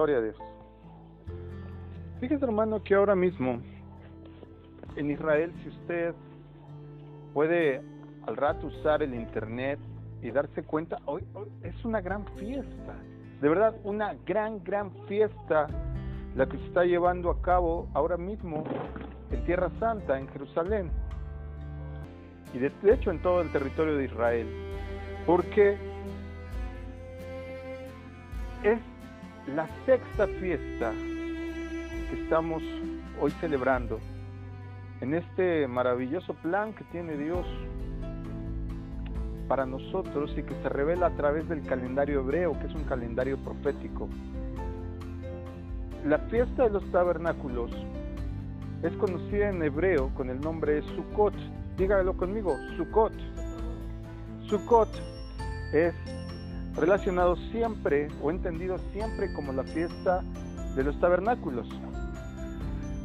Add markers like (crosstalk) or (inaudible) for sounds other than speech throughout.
Gloria a Dios. Fíjese hermano que ahora mismo en Israel si usted puede al rato usar el internet y darse cuenta, hoy, es una gran fiesta, de verdad una gran, gran fiesta la que se está llevando a cabo ahora mismo en Tierra Santa, en Jerusalén, y de, de hecho en todo el territorio de Israel, porque es la sexta fiesta que estamos hoy celebrando en este maravilloso plan que tiene Dios para nosotros y que se revela a través del calendario hebreo, que es un calendario profético. La fiesta de los tabernáculos es conocida en hebreo con el nombre de Sukkot. Dígalo conmigo, Sukkot. Sukkot es relacionado siempre o entendido siempre como la fiesta de los tabernáculos.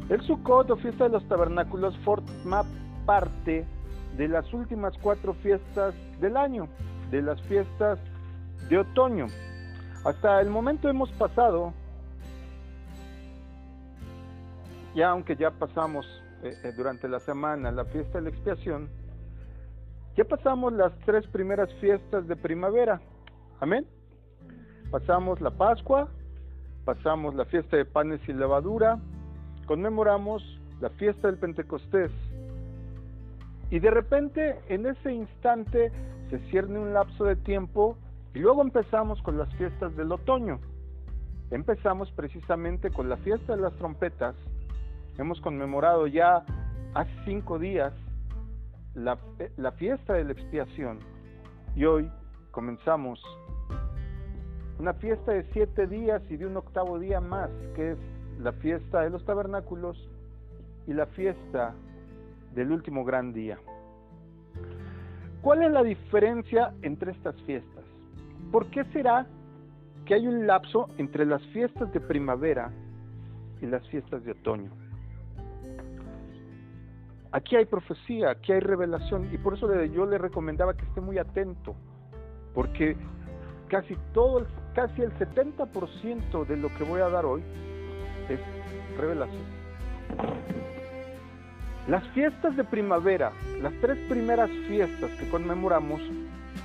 El Sukkot o fiesta de los tabernáculos forma parte de las últimas cuatro fiestas del año, de las fiestas de otoño. Hasta el momento hemos pasado, ya aunque ya pasamos eh, eh, durante la semana la fiesta de la expiación, ya pasamos las tres primeras fiestas de primavera. Amén. Pasamos la Pascua, pasamos la fiesta de panes y levadura, conmemoramos la fiesta del Pentecostés. Y de repente, en ese instante, se cierne un lapso de tiempo y luego empezamos con las fiestas del otoño. Empezamos precisamente con la fiesta de las trompetas. Hemos conmemorado ya hace cinco días la, la fiesta de la expiación y hoy comenzamos una fiesta de siete días y de un octavo día más, que es la fiesta de los tabernáculos y la fiesta del último gran día. ¿Cuál es la diferencia entre estas fiestas? ¿Por qué será que hay un lapso entre las fiestas de primavera y las fiestas de otoño? Aquí hay profecía, aquí hay revelación y por eso yo le recomendaba que esté muy atento, porque casi todo, casi el 70% de lo que voy a dar hoy es revelación. Las fiestas de primavera, las tres primeras fiestas que conmemoramos,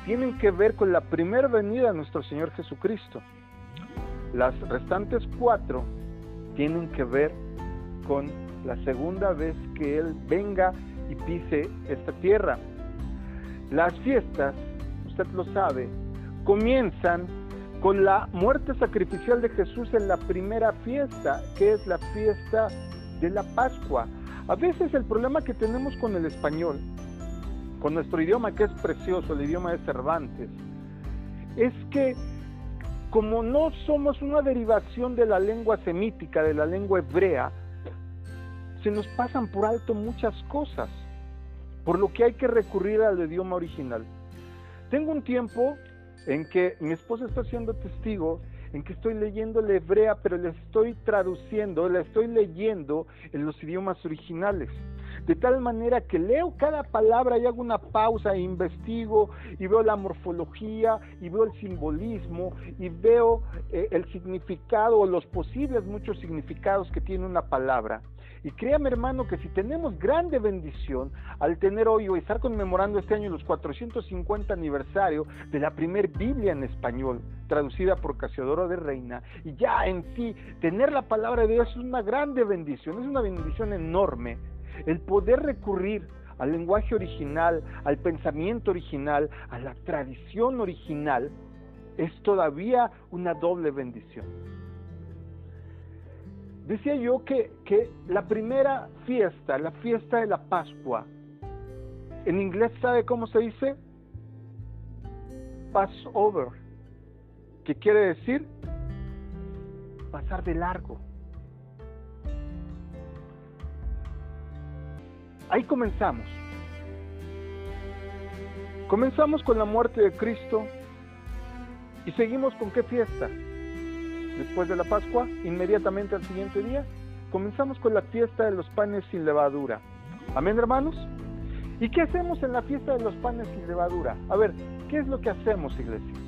tienen que ver con la primera venida de nuestro Señor Jesucristo. Las restantes cuatro tienen que ver con la segunda vez que Él venga y pise esta tierra. Las fiestas, usted lo sabe, comienzan con la muerte sacrificial de Jesús en la primera fiesta, que es la fiesta de la Pascua. A veces el problema que tenemos con el español, con nuestro idioma que es precioso, el idioma de Cervantes, es que como no somos una derivación de la lengua semítica, de la lengua hebrea, se nos pasan por alto muchas cosas, por lo que hay que recurrir al idioma original. Tengo un tiempo en que mi esposa está siendo testigo, en que estoy leyendo la hebrea, pero la estoy traduciendo, la estoy leyendo en los idiomas originales. De tal manera que leo cada palabra y hago una pausa e investigo y veo la morfología y veo el simbolismo y veo eh, el significado o los posibles muchos significados que tiene una palabra. Y créame hermano que si tenemos grande bendición al tener hoy o estar conmemorando este año los 450 aniversario de la primer Biblia en español, traducida por Casiodoro de Reina, y ya en sí tener la palabra de Dios es una grande bendición, es una bendición enorme. El poder recurrir al lenguaje original, al pensamiento original, a la tradición original, es todavía una doble bendición. Decía yo que, la primera fiesta, la fiesta de la Pascua, en inglés sabe cómo se dice? Passover, que quiere decir pasar de largo. Ahí comenzamos. Comenzamos con la muerte de Cristo y seguimos con qué fiesta? Después de la Pascua, inmediatamente al siguiente día, comenzamos con la fiesta de los panes sin levadura. Amén, hermanos. ¿Y qué hacemos en la fiesta de los panes sin levadura? A ver, ¿qué es lo que hacemos, iglesia?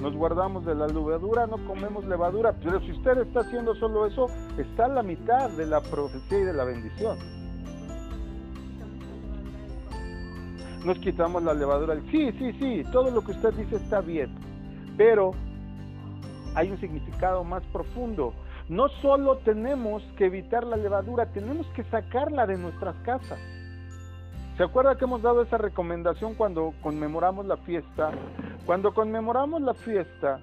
Nos guardamos de la levadura, no comemos levadura. Pero si usted está haciendo solo eso, está a la mitad de la profecía y de la bendición. Nos quitamos la levadura. Sí, sí, sí, todo lo que usted dice está bien. Pero hay un significado más profundo. No solo tenemos que evitar la levadura, tenemos que sacarla de nuestras casas. ¿Se acuerda que hemos dado esa recomendación cuando conmemoramos la fiesta? Cuando conmemoramos la fiesta,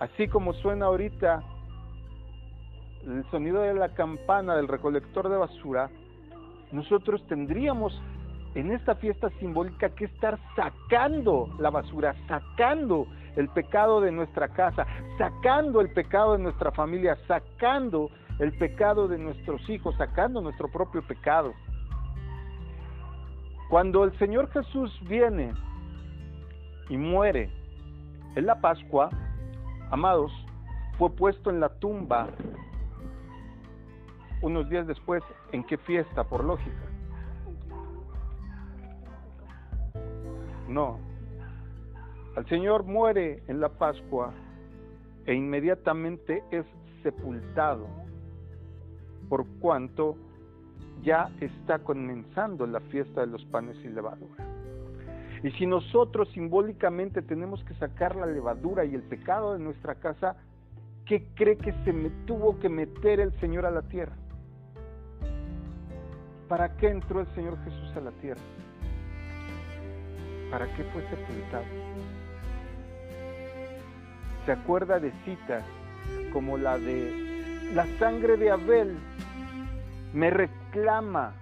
así como suena ahorita el sonido de la campana del recolector de basura, nosotros tendríamos en esta fiesta simbólica que estar sacando la basura, sacando el pecado de nuestra casa, sacando el pecado de nuestra familia, sacando el pecado de nuestros hijos, sacando nuestro propio pecado. Cuando el Señor Jesús viene y muere en la Pascua, amados, fue puesto en la tumba unos días después. ¿En qué fiesta? Por lógica. No. El Señor muere en la Pascua e inmediatamente es sepultado, por cuanto ya está comenzando la fiesta de los panes y levadura. Y si nosotros simbólicamente tenemos que sacar la levadura y el pecado de nuestra casa, ¿qué cree que se me tuvo que meter el Señor a la tierra? ¿Para qué entró el Señor Jesús a la tierra? ¿Para qué fue sepultado? ¿Se acuerda de citas como la de la sangre de Abel me reclama.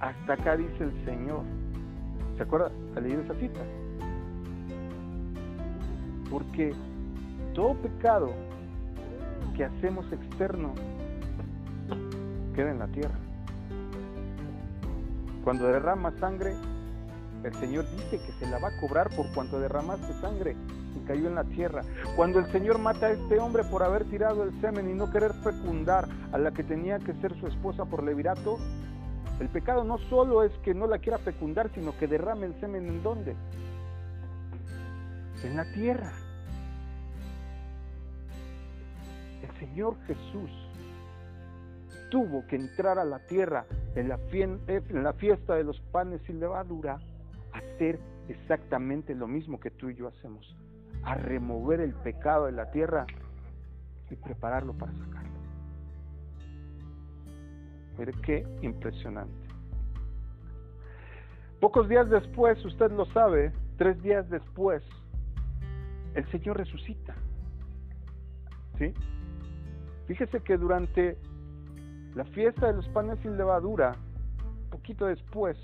Hasta acá dice el Señor. ¿Se acuerda? ¿Ha leído esa cita? Porque todo pecado que hacemos externo queda en la tierra. Cuando derrama sangre, el Señor dice que se la va a cobrar por cuanto derramaste sangre y cayó en la tierra. Cuando el Señor mata a este hombre por haber tirado el semen y no querer fecundar a la que tenía que ser su esposa por levirato, el pecado no solo es que no la quiera fecundar, sino que derrame el semen en dónde? En la tierra. El Señor Jesús tuvo que entrar a la tierra en la, la fiesta de los panes y levadura hacer exactamente lo mismo que tú y yo hacemos, a remover el pecado de la tierra y prepararlo para sacarlo. Mire qué impresionante. Pocos días después, usted lo sabe, tres días después, el Señor resucita. ¿Sí? Fíjese que durante la fiesta de los panes sin levadura, poquito después,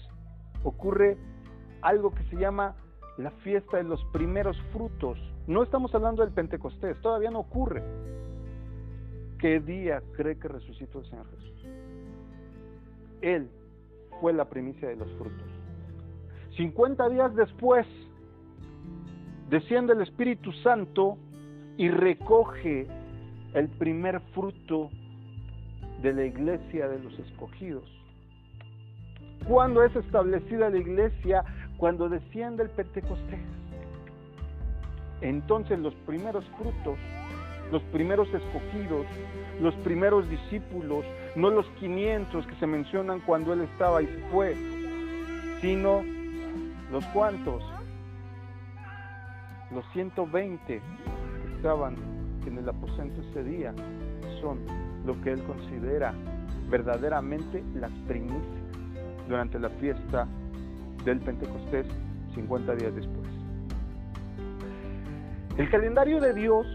ocurre algo que se llama la fiesta de los primeros frutos. No estamos hablando del Pentecostés, todavía no ocurre. ¿Qué día cree que resucitó el Señor Jesús? Él fue la primicia de los frutos. 50 días después, desciende el Espíritu Santo y recoge el primer fruto de la iglesia de los escogidos. Cuando es establecida la iglesia, cuando desciende el Pentecostés. Entonces los primeros frutos, los primeros escogidos, los primeros discípulos, no los 500 que se mencionan cuando él estaba y se fue, sino los cuantos, los 120 que estaban en el aposento ese día, son lo que él considera verdaderamente las primicias durante la fiesta del Pentecostés 50 días después. El calendario de Dios,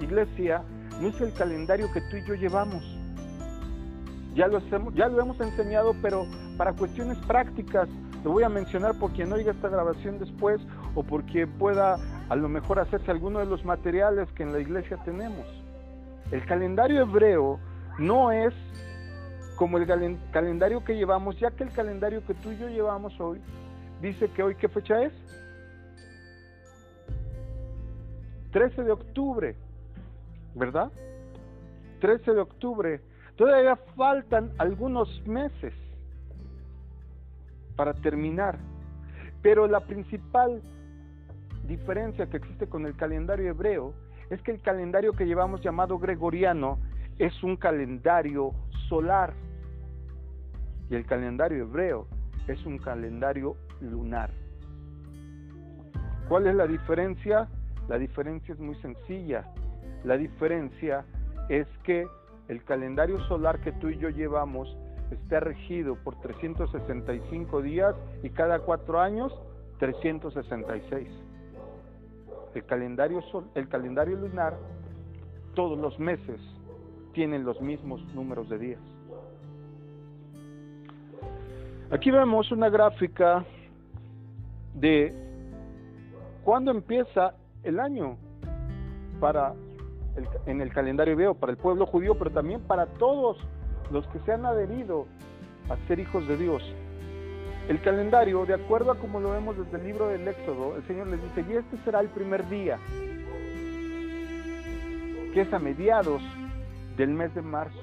iglesia, no es el calendario que tú y yo llevamos. Ya lo, hemos, enseñado, pero para cuestiones prácticas, lo voy a mencionar por quien oiga esta grabación después o porque pueda a lo mejor hacerse alguno de los materiales que en la iglesia tenemos. El calendario hebreo no es como el calendario que llevamos, ya que el calendario que tú y yo llevamos hoy dice que hoy qué fecha es? 13 de octubre, ¿verdad? 13 de octubre. Todavía faltan algunos meses para terminar, pero la principal diferencia que existe con el calendario hebreo es que el calendario que llevamos llamado gregoriano es un calendario solar y el calendario hebreo es un calendario lunar. ¿Cuál es la diferencia? La diferencia es muy sencilla. La diferencia es que el calendario solar que tú y yo llevamos está regido por 365 días y cada cuatro años 366. El calendario, sol, el calendario lunar, todos los meses tienen los mismos números de días. Aquí vemos una gráfica de cuándo empieza el año para en el calendario hebreo, para el pueblo judío, pero también para todos los que se han adherido a ser hijos de Dios. El calendario, de acuerdo a como lo vemos desde el libro del Éxodo, el Señor les dice, y este será el primer día, que es a mediados del mes de marzo.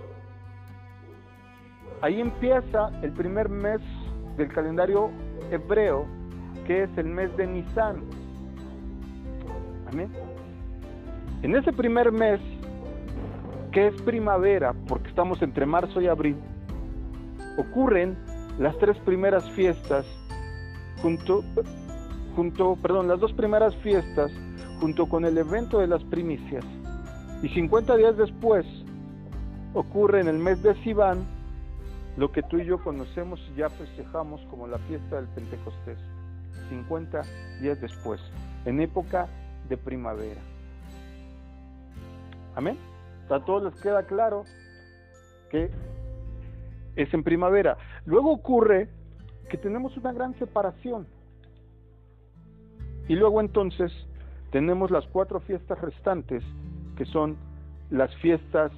Ahí empieza el primer mes del calendario hebreo, que es el mes de Nisan. Amén. En ese primer mes, que es primavera, porque estamos entre marzo y abril, ocurren las tres primeras fiestas junto, junto, perdón, las dos primeras fiestas junto con el evento de las primicias. Y 50 días después ocurre en el mes de Sivan lo que tú y yo conocemos y ya festejamos como la fiesta del Pentecostés. 50 días después, en época de primavera. Amén. A todos les queda claro que es en primavera. Luego ocurre que tenemos una gran separación. Y luego entonces tenemos las cuatro fiestas restantes, que son las fiestas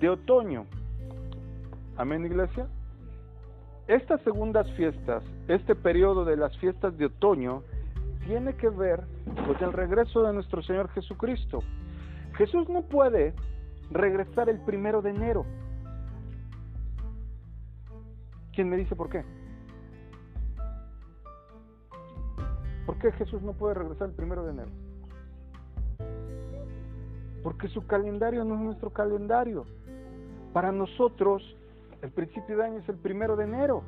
de otoño. Amén, iglesia. Estas segundas fiestas, este periodo de las fiestas de otoño, tiene que ver con el regreso de nuestro Señor Jesucristo. Jesús no puede regresar el primero de enero. ¿Quién me dice por qué? ¿Por qué Jesús no puede regresar el primero de enero? Porque su calendario no es nuestro calendario. Para nosotros, el principio de año es el primero de enero.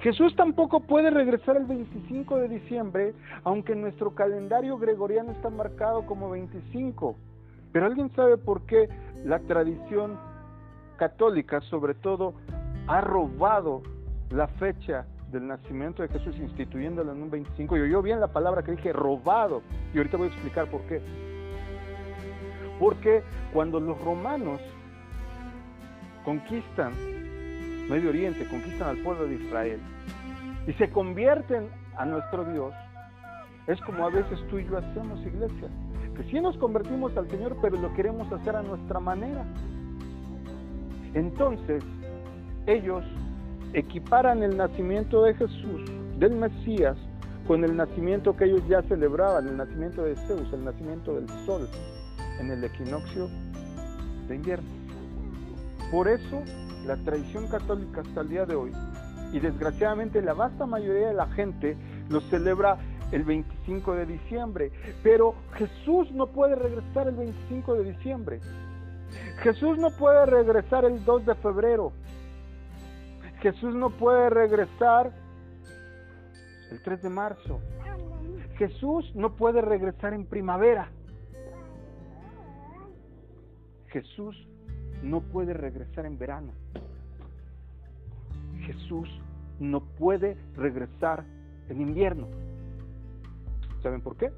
Jesús tampoco puede regresar el 25 de diciembre, aunque nuestro calendario gregoriano está marcado como 25. Pero ¿alguien sabe por qué la tradición católica, sobre todo, ha robado la fecha del nacimiento de Jesús instituyéndola en un 25? Y oyó bien la palabra que dije, robado. Y ahorita voy a explicar por qué. Porque cuando los romanos conquistan Medio Oriente, conquistan al pueblo de Israel y se convierten a nuestro Dios, es como a veces tú y yo hacemos iglesia, que sí nos convertimos al Señor, pero lo queremos hacer a nuestra manera. Entonces, ellos equiparan el nacimiento de Jesús, del Mesías, con el nacimiento que ellos ya celebraban, el nacimiento de Zeus, el nacimiento del sol, en el equinoccio de invierno. Por eso la tradición católica hasta el día de hoy, y desgraciadamente la vasta mayoría de la gente lo celebra el 25 de diciembre, pero Jesús no puede regresar el 25 de diciembre. Jesús no puede regresar el 2 de febrero. Jesús no puede regresar el 3 de marzo. Jesús no puede regresar en primavera. Jesús no puede regresar en verano. Jesús no puede regresar en invierno. ¿Saben por qué?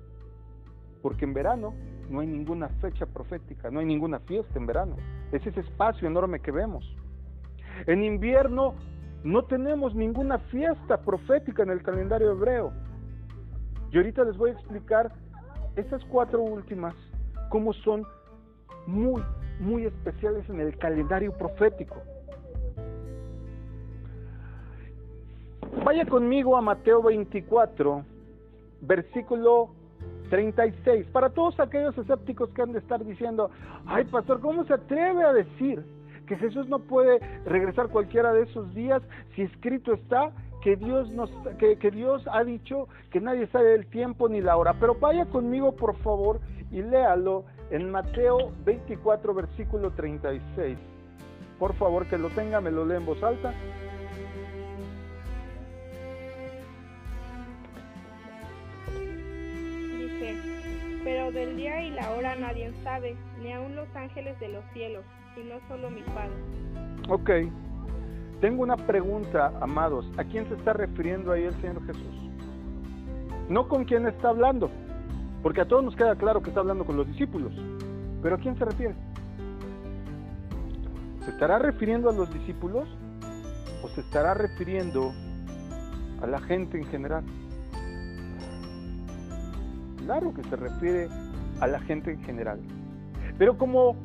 Porque en verano no hay ninguna fecha profética, no hay ninguna fiesta en verano. Es ese espacio enorme que vemos. En invierno no tenemos ninguna fiesta profética en el calendario hebreo. Y ahorita les voy a explicar esas cuatro últimas, cómo son muy, muy especiales en el calendario profético. Vaya conmigo a Mateo 24, versículo 36. Para todos aquellos escépticos que han de estar diciendo, ay pastor, ¿cómo se atreve a decir que Jesús no puede regresar cualquiera de esos días si escrito está que Dios nos que, que Dios ha dicho que nadie sabe el tiempo ni la hora. Pero vaya conmigo por favor y léalo en Mateo 24 versículo 36. Por favor, que lo tenga, me lo lee en voz alta. Dice, pero del día y la hora nadie sabe, ni aun los ángeles de los cielos, sino solo mi Padre. Ok. Tengo una pregunta, amados. ¿A quién se está refiriendo ahí el Señor Jesús? No con quién está hablando, porque a todos nos queda claro que está hablando con los discípulos. Pero ¿a quién se refiere? ¿Se estará refiriendo a los discípulos o se estará refiriendo a la gente en general? Claro que se refiere a la gente en general. Pero como,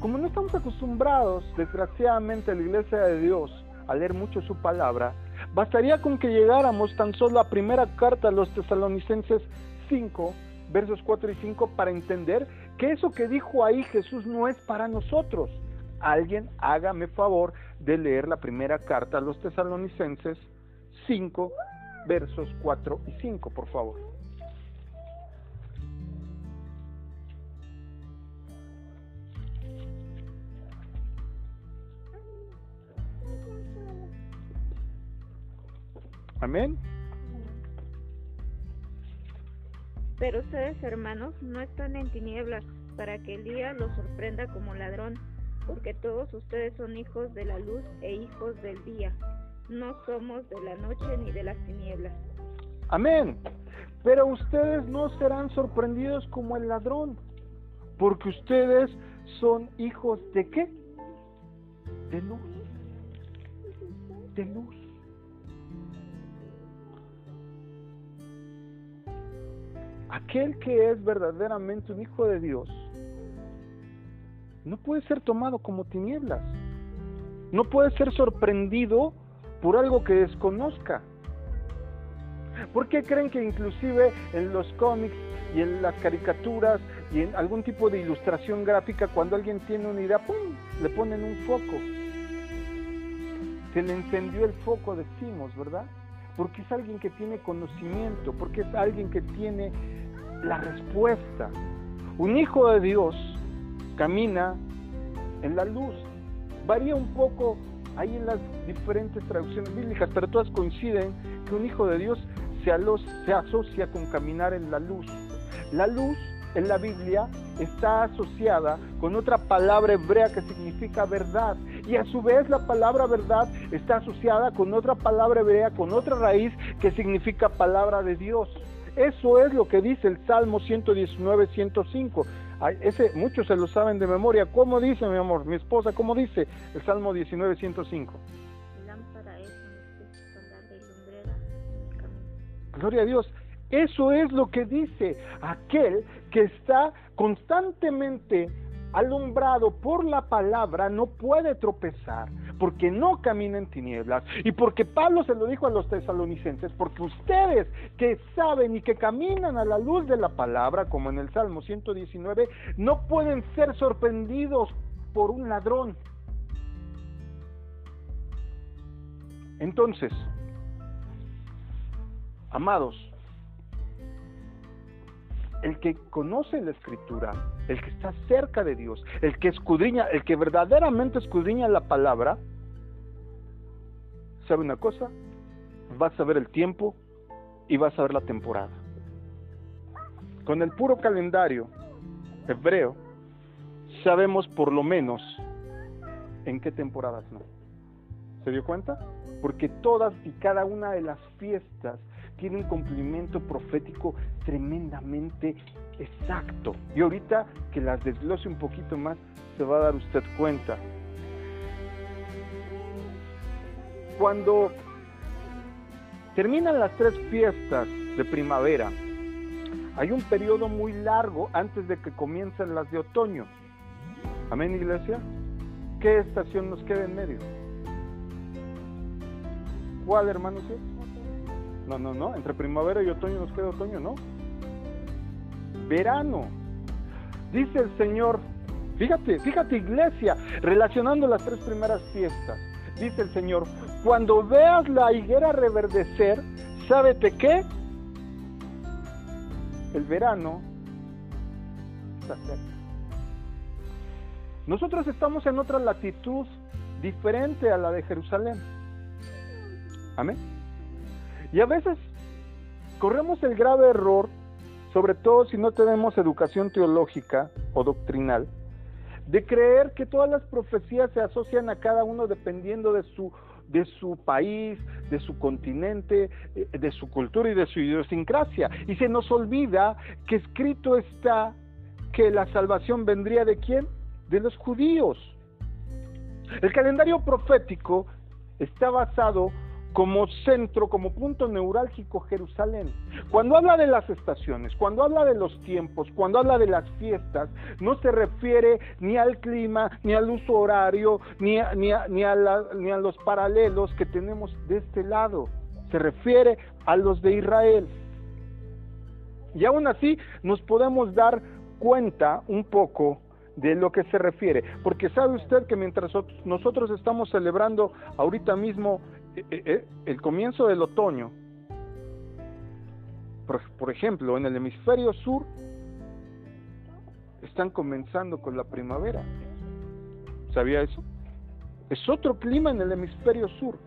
como no estamos acostumbrados, desgraciadamente, a la iglesia de Dios a leer mucho su palabra, bastaría con que llegáramos tan solo a primera carta a los tesalonicenses 5, versos 4 y 5, para entender que eso que dijo ahí Jesús no es para nosotros alguien hágame favor de leer la primera carta a los tesalonicenses 5, versos 4 y 5, por favor. Amén. Pero ustedes, hermanos, no están en tinieblas para que el día los sorprenda como ladrón porque todos ustedes son hijos de la luz e hijos del día. No somos de la noche ni de las tinieblas. Amén. Pero ustedes no serán sorprendidos como el ladrón, porque ustedes son hijos de qué? De luz. De luz. Aquel que es verdaderamente un hijo de Dios no puede ser tomado como tinieblas. No puede ser sorprendido por algo que desconozca. ¿Por qué creen que inclusive en los cómics y en las caricaturas y en algún tipo de ilustración gráfica, cuando alguien tiene una idea, ¡pum! le ponen un foco? Se le encendió el foco, decimos, ¿verdad? Porque es alguien que tiene conocimiento, porque es alguien que tiene la respuesta. Un hijo de Dios camina en la luz. Varía un poco ahí en las diferentes traducciones bíblicas, pero todas coinciden que un hijo de Dios se, asocia con caminar en la luz. La luz en la Biblia está asociada con otra palabra hebrea que significa verdad. Y a su vez la palabra verdad está asociada con otra palabra hebrea, con otra raíz que significa palabra de Dios. Eso es lo que dice el Salmo 119, 105 ese, muchos se lo saben de memoria. ¿Cómo dice, mi amor, mi esposa? ¿Cómo dice el Salmo 19, 105? Gloria a Dios. Eso es lo que dice aquel que está constantemente alumbrado por la palabra, no puede tropezar, porque no camina en tinieblas. Y porque Pablo se lo dijo a los tesalonicenses, porque ustedes que saben y que caminan a la luz de la palabra, como en el Salmo 119, no pueden ser sorprendidos por un ladrón. Entonces, amados, el que conoce la escritura, el que está cerca de Dios, el que escudriña, el que verdaderamente escudriña la palabra, ¿sabe una cosa? Va a saber el tiempo y va a saber la temporada. Con el puro calendario hebreo, sabemos por lo menos en qué temporadas no. ¿Se dio cuenta? Porque todas y cada una de las fiestas tiene un cumplimiento profético tremendamente exacto. Y ahorita que las desglose un poquito más, se va a dar usted cuenta. Cuando terminan las tres fiestas de primavera, hay un periodo muy largo antes de que comiencen las de otoño. Amén, iglesia. ¿Qué estación nos queda en medio? ¿Cuál, hermanos? No, no, no. Entre primavera y otoño nos queda otoño, ¿no? Verano. Dice el Señor, Fíjate, fíjate iglesia, relacionando las tres primeras fiestas. Dice el Señor, cuando veas la higuera reverdecer, ¿sábete qué? El verano está cerca. Nosotros estamos en otra latitud diferente a la de Jerusalén. Amén. Y a veces corremos el grave error, sobre todo si no tenemos educación teológica o doctrinal, de creer que todas las profecías se asocian a cada uno dependiendo de su de su país, de su continente, eh, de su cultura y de su idiosincrasia. Y se nos olvida que escrito está que la salvación vendría de quién? De los judíos. El calendario profético está basado como centro, como punto neurálgico Jerusalén. Cuando habla de las estaciones, cuando habla de los tiempos, cuando habla de las fiestas, no se refiere ni al clima, ni al uso horario, ni a, ni ni a, ni a los paralelos que tenemos de este lado. Se refiere a los de Israel. Y aún así nos podemos dar cuenta un poco de lo que se refiere, porque sabe usted que mientras nosotros estamos celebrando ahorita mismo el comienzo del otoño, por, ejemplo, en el hemisferio sur, están comenzando con la primavera. ¿Sabía eso? Es otro clima en el hemisferio sur.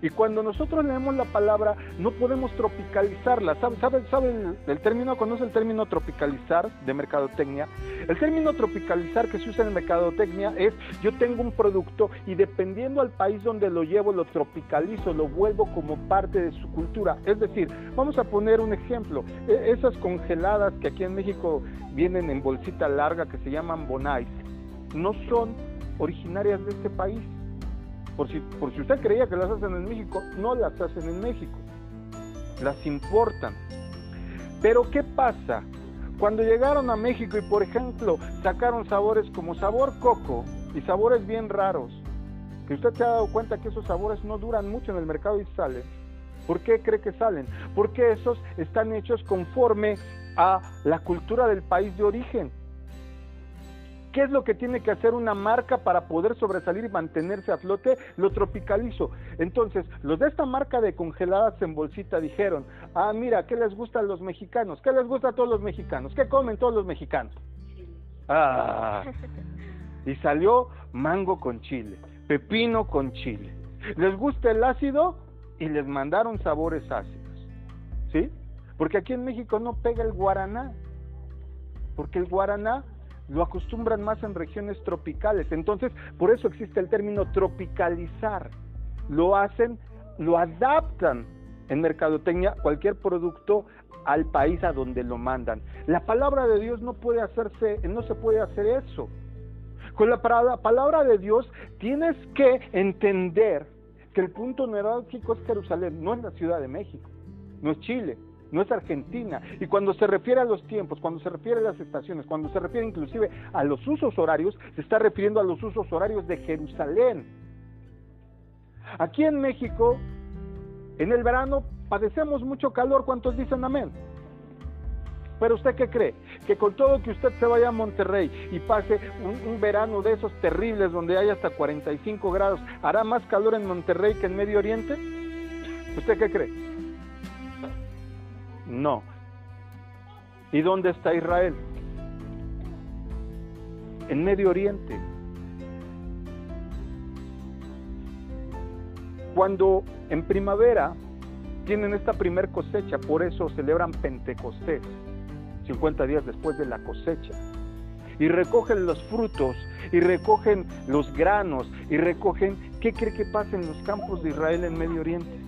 Y cuando nosotros leemos la palabra, no podemos tropicalizarla. ¿Sabe, sabe, sabe el, término? ¿Conoce el término tropicalizar de mercadotecnia? El término tropicalizar que se usa en mercadotecnia es yo tengo un producto y dependiendo al país donde lo llevo, lo tropicalizo, lo vuelvo como parte de su cultura. Es decir, vamos a poner un ejemplo. E, esas congeladas que aquí en México vienen en bolsita larga que se llaman bonais, no son originarias de este país por si, por si usted creía que las hacen en México, no las hacen en México. Las importan. Pero ¿qué pasa? Cuando llegaron a México y, por ejemplo, sacaron sabores como sabor coco y sabores bien raros, que usted se ha dado cuenta que esos sabores no duran mucho en el mercado y salen. ¿Por qué cree que salen? Porque esos están hechos conforme a la cultura del país de origen. ¿Qué es lo que tiene que hacer una marca para poder sobresalir y mantenerse a flote? Lo tropicalizo. Entonces, los de esta marca de congeladas en bolsita dijeron, ah, mira, ¿qué les gusta a los mexicanos? ¿Qué les gusta a todos los mexicanos? ¿Qué comen todos los mexicanos? Ah, y salió mango con chile, pepino con chile. ¿Les gusta el ácido? Y les mandaron sabores ácidos. ¿Sí? Porque aquí en México no pega el guaraná. Porque el guaraná lo acostumbran más en regiones tropicales. Entonces, por eso existe el término tropicalizar. Lo hacen, lo adaptan en mercadotecnia cualquier producto al país a donde lo mandan. La palabra de Dios no puede hacerse, no se puede hacer eso. Con la palabra de Dios tienes que entender que el punto neurálgico es Jerusalén, no es la Ciudad de México, no es Chile, no es Argentina. Y cuando se refiere a los tiempos, cuando se refiere a las estaciones, cuando se refiere inclusive a los usos horarios, se está refiriendo a los usos horarios de Jerusalén. Aquí en México, en el verano, padecemos mucho calor. ¿Cuántos dicen amén? Pero usted qué cree? Que con todo que usted se vaya a Monterrey y pase un, un, verano de esos terribles donde hay hasta 45 grados, ¿hará más calor en Monterrey que en Medio Oriente? ¿Usted qué cree? No. ¿Y dónde está Israel? En Medio Oriente. Cuando en primavera tienen esta primer cosecha, por eso celebran Pentecostés, 50 días después de la cosecha. Y recogen los frutos, y recogen los granos, y recogen, ¿qué cree que pasa en los campos de Israel en Medio Oriente?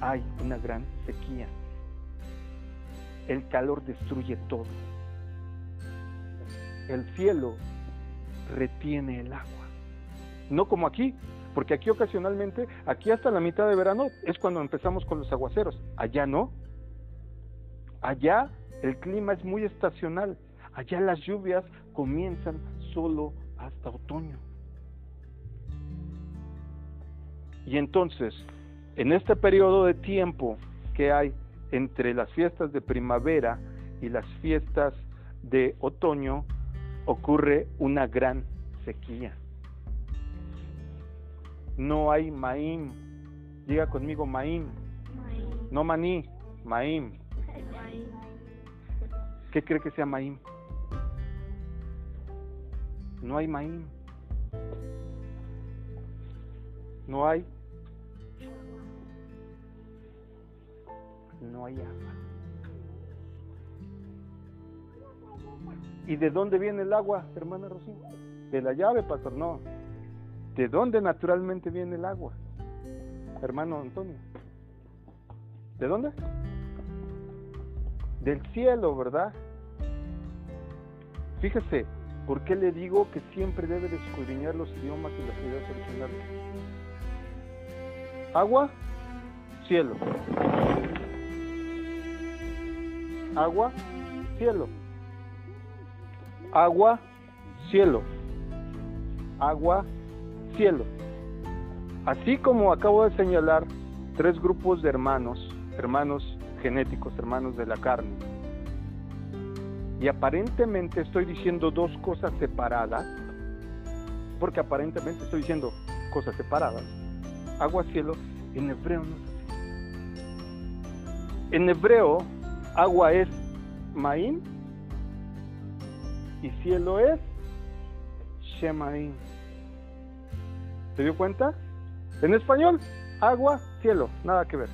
Hay una gran sequía. El calor destruye todo. El cielo retiene el agua. No como aquí, porque aquí ocasionalmente, aquí hasta la mitad de verano es cuando empezamos con los aguaceros. Allá no. Allá el clima es muy estacional. Allá las lluvias comienzan solo hasta otoño. Y entonces en este periodo de tiempo que hay entre las fiestas de primavera y las fiestas de otoño ocurre una gran sequía. No hay maín. Diga conmigo maín. No maní, maín. ¿Qué cree que sea maín? No hay maín. No hay. No hay agua. ¿Y de dónde viene el agua, hermana Rocío? De la llave, pastor, no. ¿De dónde naturalmente viene el agua? Hermano Antonio. ¿De dónde? Del cielo, ¿verdad? Fíjese, ¿por qué le digo que siempre debe de escudriñar los idiomas y las ideas originales? Agua, cielo. Agua, cielo. Agua, cielo. Agua, cielo. Así como acabo de señalar tres grupos de hermanos, hermanos genéticos, hermanos de la carne. Y aparentemente estoy diciendo dos cosas separadas, porque aparentemente estoy diciendo cosas separadas. Agua, cielo, en hebreo no es En hebreo, agua es maín y cielo es Shemaim. ¿Se dio cuenta? En español, agua, cielo, nada que ver.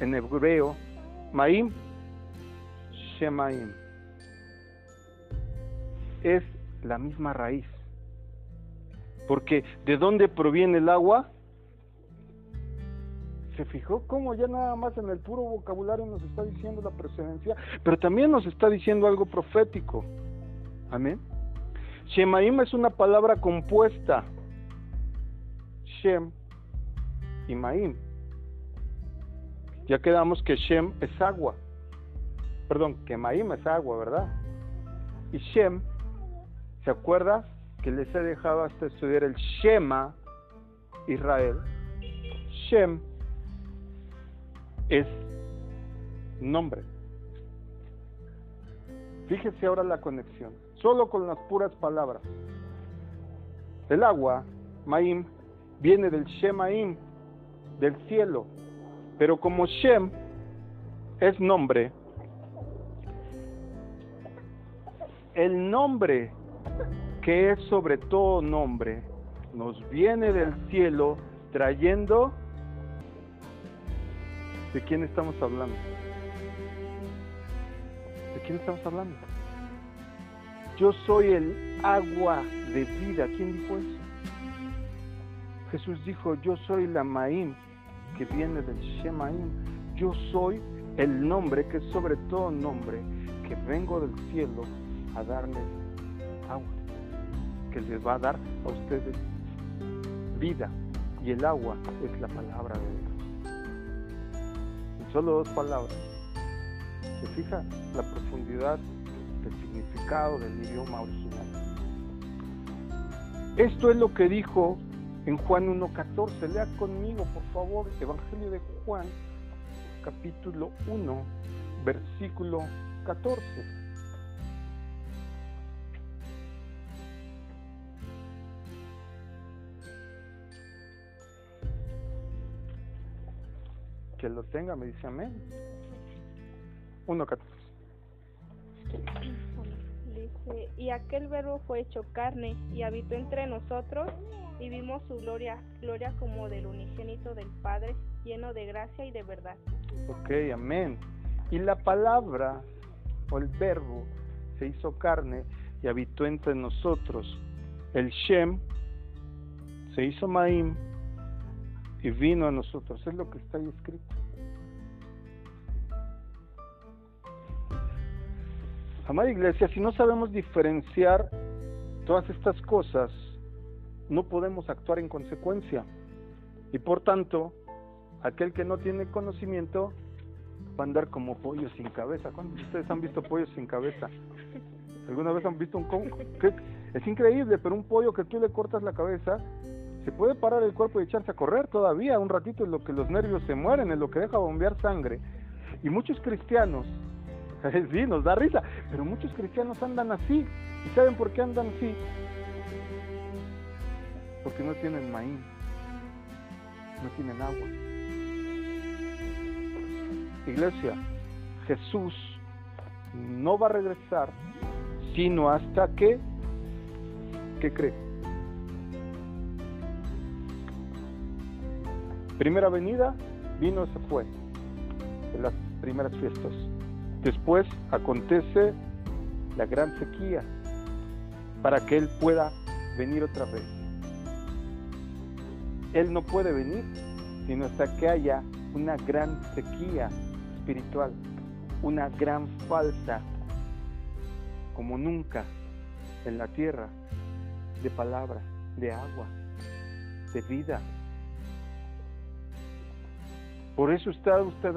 En hebreo, Maim, Shemaim. Es la misma raíz. Porque ¿de dónde proviene el agua? ¿Se fijó cómo ya nada más en el puro vocabulario nos está diciendo la precedencia? Pero también nos está diciendo algo profético. Amén. Shemaim es una palabra compuesta. Shem y Maim. Ya quedamos que Shem es agua. Perdón, que Maim es agua, ¿verdad? Y Shem, ¿se acuerda que les he dejado hasta estudiar el Shema Israel? Shem es nombre. Fíjese ahora la conexión solo con las puras palabras. El agua, Maim, viene del Shemaim, del cielo, pero como Shem es nombre, el nombre que es sobre todo nombre, nos viene del cielo trayendo... ¿De quién estamos hablando? ¿De quién estamos hablando? Yo soy el agua de vida. ¿Quién dijo eso? Jesús dijo, yo soy la Maín que viene del Shemaim. Yo soy el nombre que es sobre todo nombre, que vengo del cielo a darles agua, que les va a dar a ustedes vida. Y el agua es la palabra de Dios. Solo dos palabras. ¿Se fija la profundidad significado del idioma original. Esto es lo que dijo en Juan 1.14. Lea conmigo, por favor, Evangelio de Juan, capítulo 1, versículo 14. Que lo tenga, me dice amén. 1.14. Dice, y aquel verbo fue hecho carne y habitó entre nosotros y vimos su gloria, gloria como del unigénito del Padre, lleno de gracia y de verdad. Ok, amén. Y la palabra o el verbo se hizo carne y habitó entre nosotros. El Shem se hizo Maim y vino a nosotros. Es lo que está ahí escrito. Amada iglesia, si no sabemos diferenciar todas estas cosas, no podemos actuar en consecuencia. Y por tanto, aquel que no tiene conocimiento va a andar como pollo sin cabeza. ¿Cuántos de ustedes han visto pollos sin cabeza? ¿Alguna vez han visto un congo? Es increíble, pero un pollo que tú le cortas la cabeza, se puede parar el cuerpo y echarse a correr todavía un ratito en lo que los nervios se mueren, en lo que deja bombear sangre. Y muchos cristianos, (laughs) sí, nos da risa, pero muchos cristianos andan así. ¿Y saben por qué andan así? Porque no tienen maíz, no tienen agua. Iglesia, Jesús no va a regresar sino hasta que, ¿qué cree? Primera venida, vino, se fue, en las primeras fiestas. Después acontece la gran sequía para que Él pueda venir otra vez. Él no puede venir sino hasta que haya una gran sequía espiritual, una gran falta, como nunca en la tierra, de palabra, de agua, de vida. Por eso usted,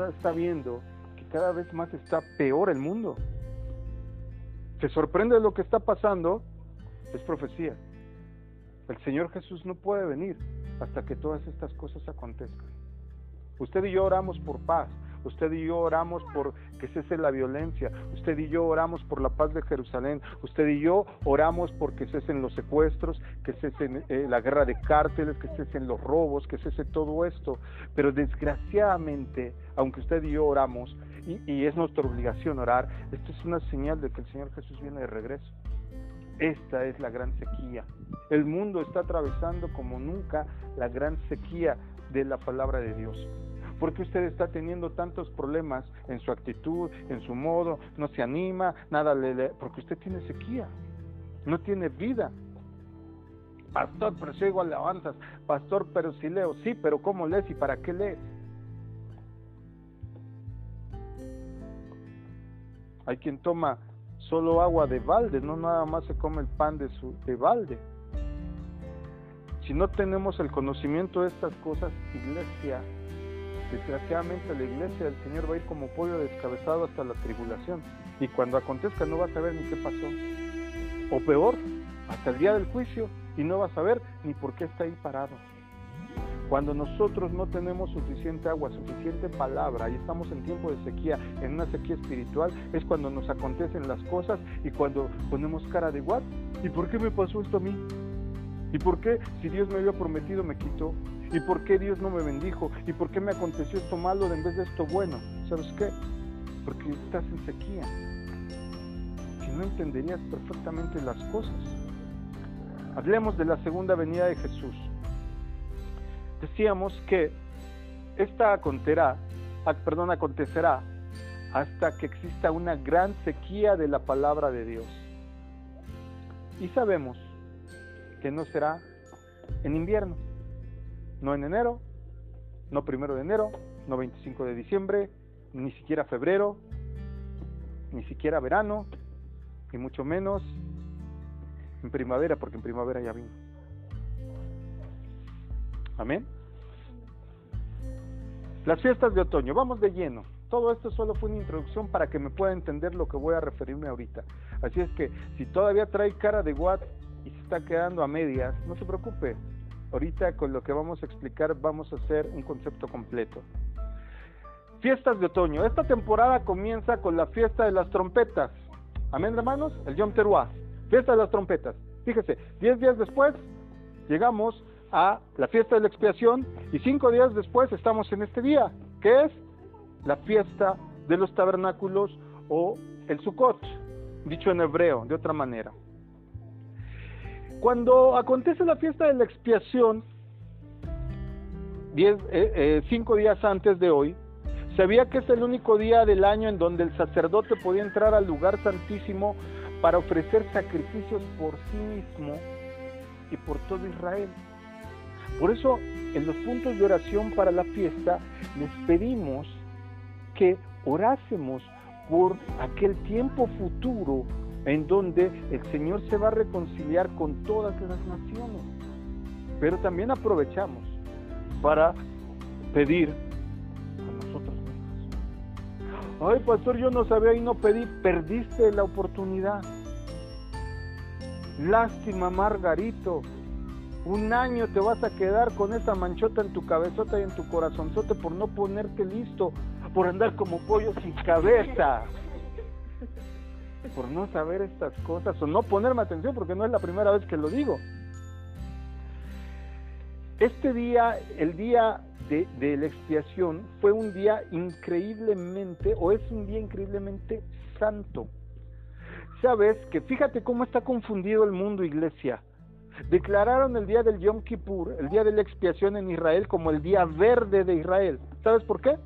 está viendo que cada vez más está peor el mundo. Se sorprende de lo que está pasando, es profecía. El Señor Jesús no puede venir hasta que todas estas cosas acontezcan. Usted y yo oramos por paz, Usted y yo oramos por que cese la violencia. Usted y yo oramos por la paz de Jerusalén. Usted y yo oramos por que cesen los secuestros, que cesen eh, la guerra de cárteles, que cesen los robos, que cese todo esto. Pero desgraciadamente, aunque usted y yo oramos, y, es nuestra obligación orar, esto es una señal de que el Señor Jesús viene de regreso. Esta es la gran sequía. El mundo está atravesando como nunca la gran sequía de la palabra de Dios. ¿Por qué usted está teniendo tantos problemas en su actitud, en su modo? No se anima, nada le... porque usted tiene sequía, no tiene vida. Pastor, pero sigo alabanzas. Pastor, pero si leo. Sí, pero ¿cómo lees y para qué lees? Hay quien toma solo agua de balde, no nada más se come el pan de, su, de balde. Si no tenemos el conocimiento de estas cosas, iglesia, Desgraciadamente la iglesia del Señor va a ir como pollo descabezado hasta la tribulación. Y cuando acontezca no va a saber ni qué pasó. O peor, hasta el día del juicio y no va a saber ni por qué está ahí parado. Cuando nosotros no tenemos suficiente agua, suficiente palabra y estamos en tiempo de sequía, en una sequía espiritual, es cuando nos acontecen las cosas y cuando ponemos cara de what? ¿Y por qué me pasó esto a mí? ¿Y por qué si Dios me había prometido me quitó? ¿Y por qué Dios no me bendijo? ¿Y por qué me aconteció esto malo en vez de esto bueno? ¿Sabes qué? Porque estás en sequía. Si no entenderías perfectamente las cosas. Hablemos de la segunda venida de Jesús. Decíamos que esta acontecerá, ah, perdón, acontecerá hasta que exista una gran sequía de la palabra de Dios. Y sabemos que no será en invierno no en enero, no primero de enero, no 25 de diciembre, ni siquiera febrero, ni siquiera verano, y mucho menos en primavera, porque en primavera ya vino. Amén. Las fiestas de otoño, vamos de lleno. Todo esto solo fue una introducción para que me pueda entender lo que voy a referirme ahorita. Así es que si todavía trae cara de what y se está quedando a medias, no se preocupe, Ahorita con lo que vamos a explicar vamos a hacer un concepto completo. Fiestas de otoño. Esta temporada comienza con la fiesta de las trompetas. Amén, hermanos. El Yom Teruah. Fiesta de las trompetas. Fíjese, diez días después llegamos a la fiesta de la expiación y cinco días después estamos en este día, que es la fiesta de los tabernáculos o el Sukkot, dicho en hebreo, de otra manera. Cuando acontece la fiesta de la expiación, eh, eh, cinco días antes de hoy, sabía que es el único día del año en donde el sacerdote podía entrar al lugar santísimo para ofrecer sacrificios por sí mismo y por todo Israel. Por eso, en los puntos de oración para la fiesta, les pedimos que orásemos por aquel tiempo futuro en donde el Señor se va a reconciliar con todas las naciones. Pero también aprovechamos para pedir a nosotros mismos. Ay, pastor, yo no sabía y no pedí, perdiste la oportunidad. Lástima, Margarito. Un año te vas a quedar con esa manchota en tu cabezota y en tu corazonzote por no ponerte listo por andar como pollo sin cabeza, por no saber estas cosas o no ponerme atención porque no es la primera vez que lo digo. Este día, el día de, de, la expiación, fue un día increíblemente, o es un día increíblemente santo. Sabes que fíjate cómo está confundido el mundo, iglesia. Declararon el día del Yom Kippur, el día de la expiación en Israel, como el día verde de Israel. ¿Sabes por qué?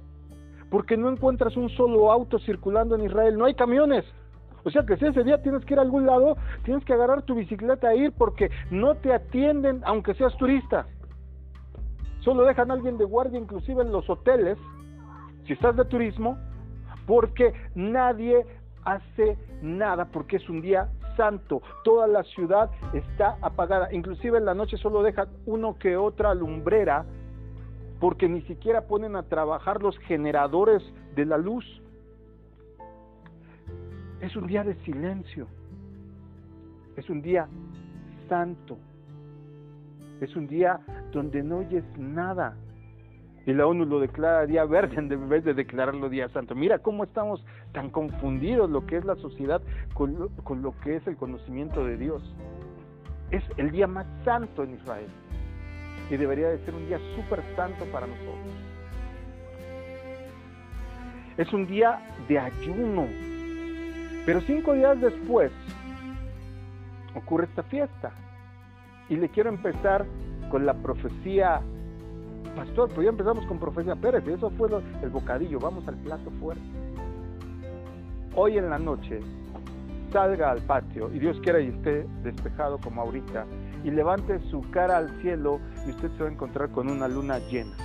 Porque no encuentras un solo auto circulando en Israel, no hay camiones. O sea que si ese día tienes que ir a algún lado, tienes que agarrar tu bicicleta e ir porque no te atienden aunque seas turista. Solo dejan a alguien de guardia inclusive en los hoteles, si estás de turismo, porque nadie hace nada, porque es un día santo. Toda la ciudad está apagada. Inclusive en la noche solo dejan uno que otra lumbrera porque ni siquiera ponen a trabajar los generadores de la luz. Es un día de silencio. Es un día santo. Es un día donde no oyes nada. Y la ONU lo declara día verde en vez de declararlo día santo. Mira cómo estamos tan confundidos lo que es la sociedad con lo, que es el conocimiento de Dios. Es el día más santo en Israel. Y debería de ser un día súper santo para nosotros. Es un día de ayuno. Pero cinco días después ocurre esta fiesta. Y le quiero empezar con la profecía pastor, pues ya empezamos con profecía Pérez, y eso fue el bocadillo, vamos al plato fuerte. Hoy en la noche salga al patio y Dios quiera y esté despejado como ahorita y levante su cara al cielo y usted se va a encontrar con una luna llena.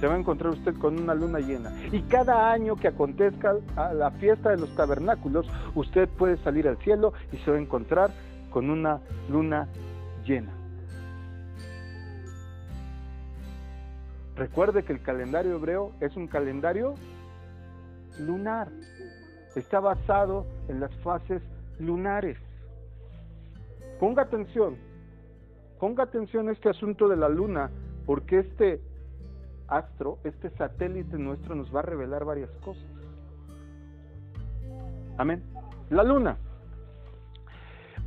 Se va a encontrar usted con una luna llena. Y cada año que acontezca la fiesta de los tabernáculos, usted puede salir al cielo y se va a encontrar con una luna llena. Recuerde que el calendario hebreo es un calendario lunar. Está basado en las fases lunares. Ponga atención, ponga atención a este asunto de la luna, porque este astro, este satélite nuestro nos va a revelar varias cosas. Amén. La luna.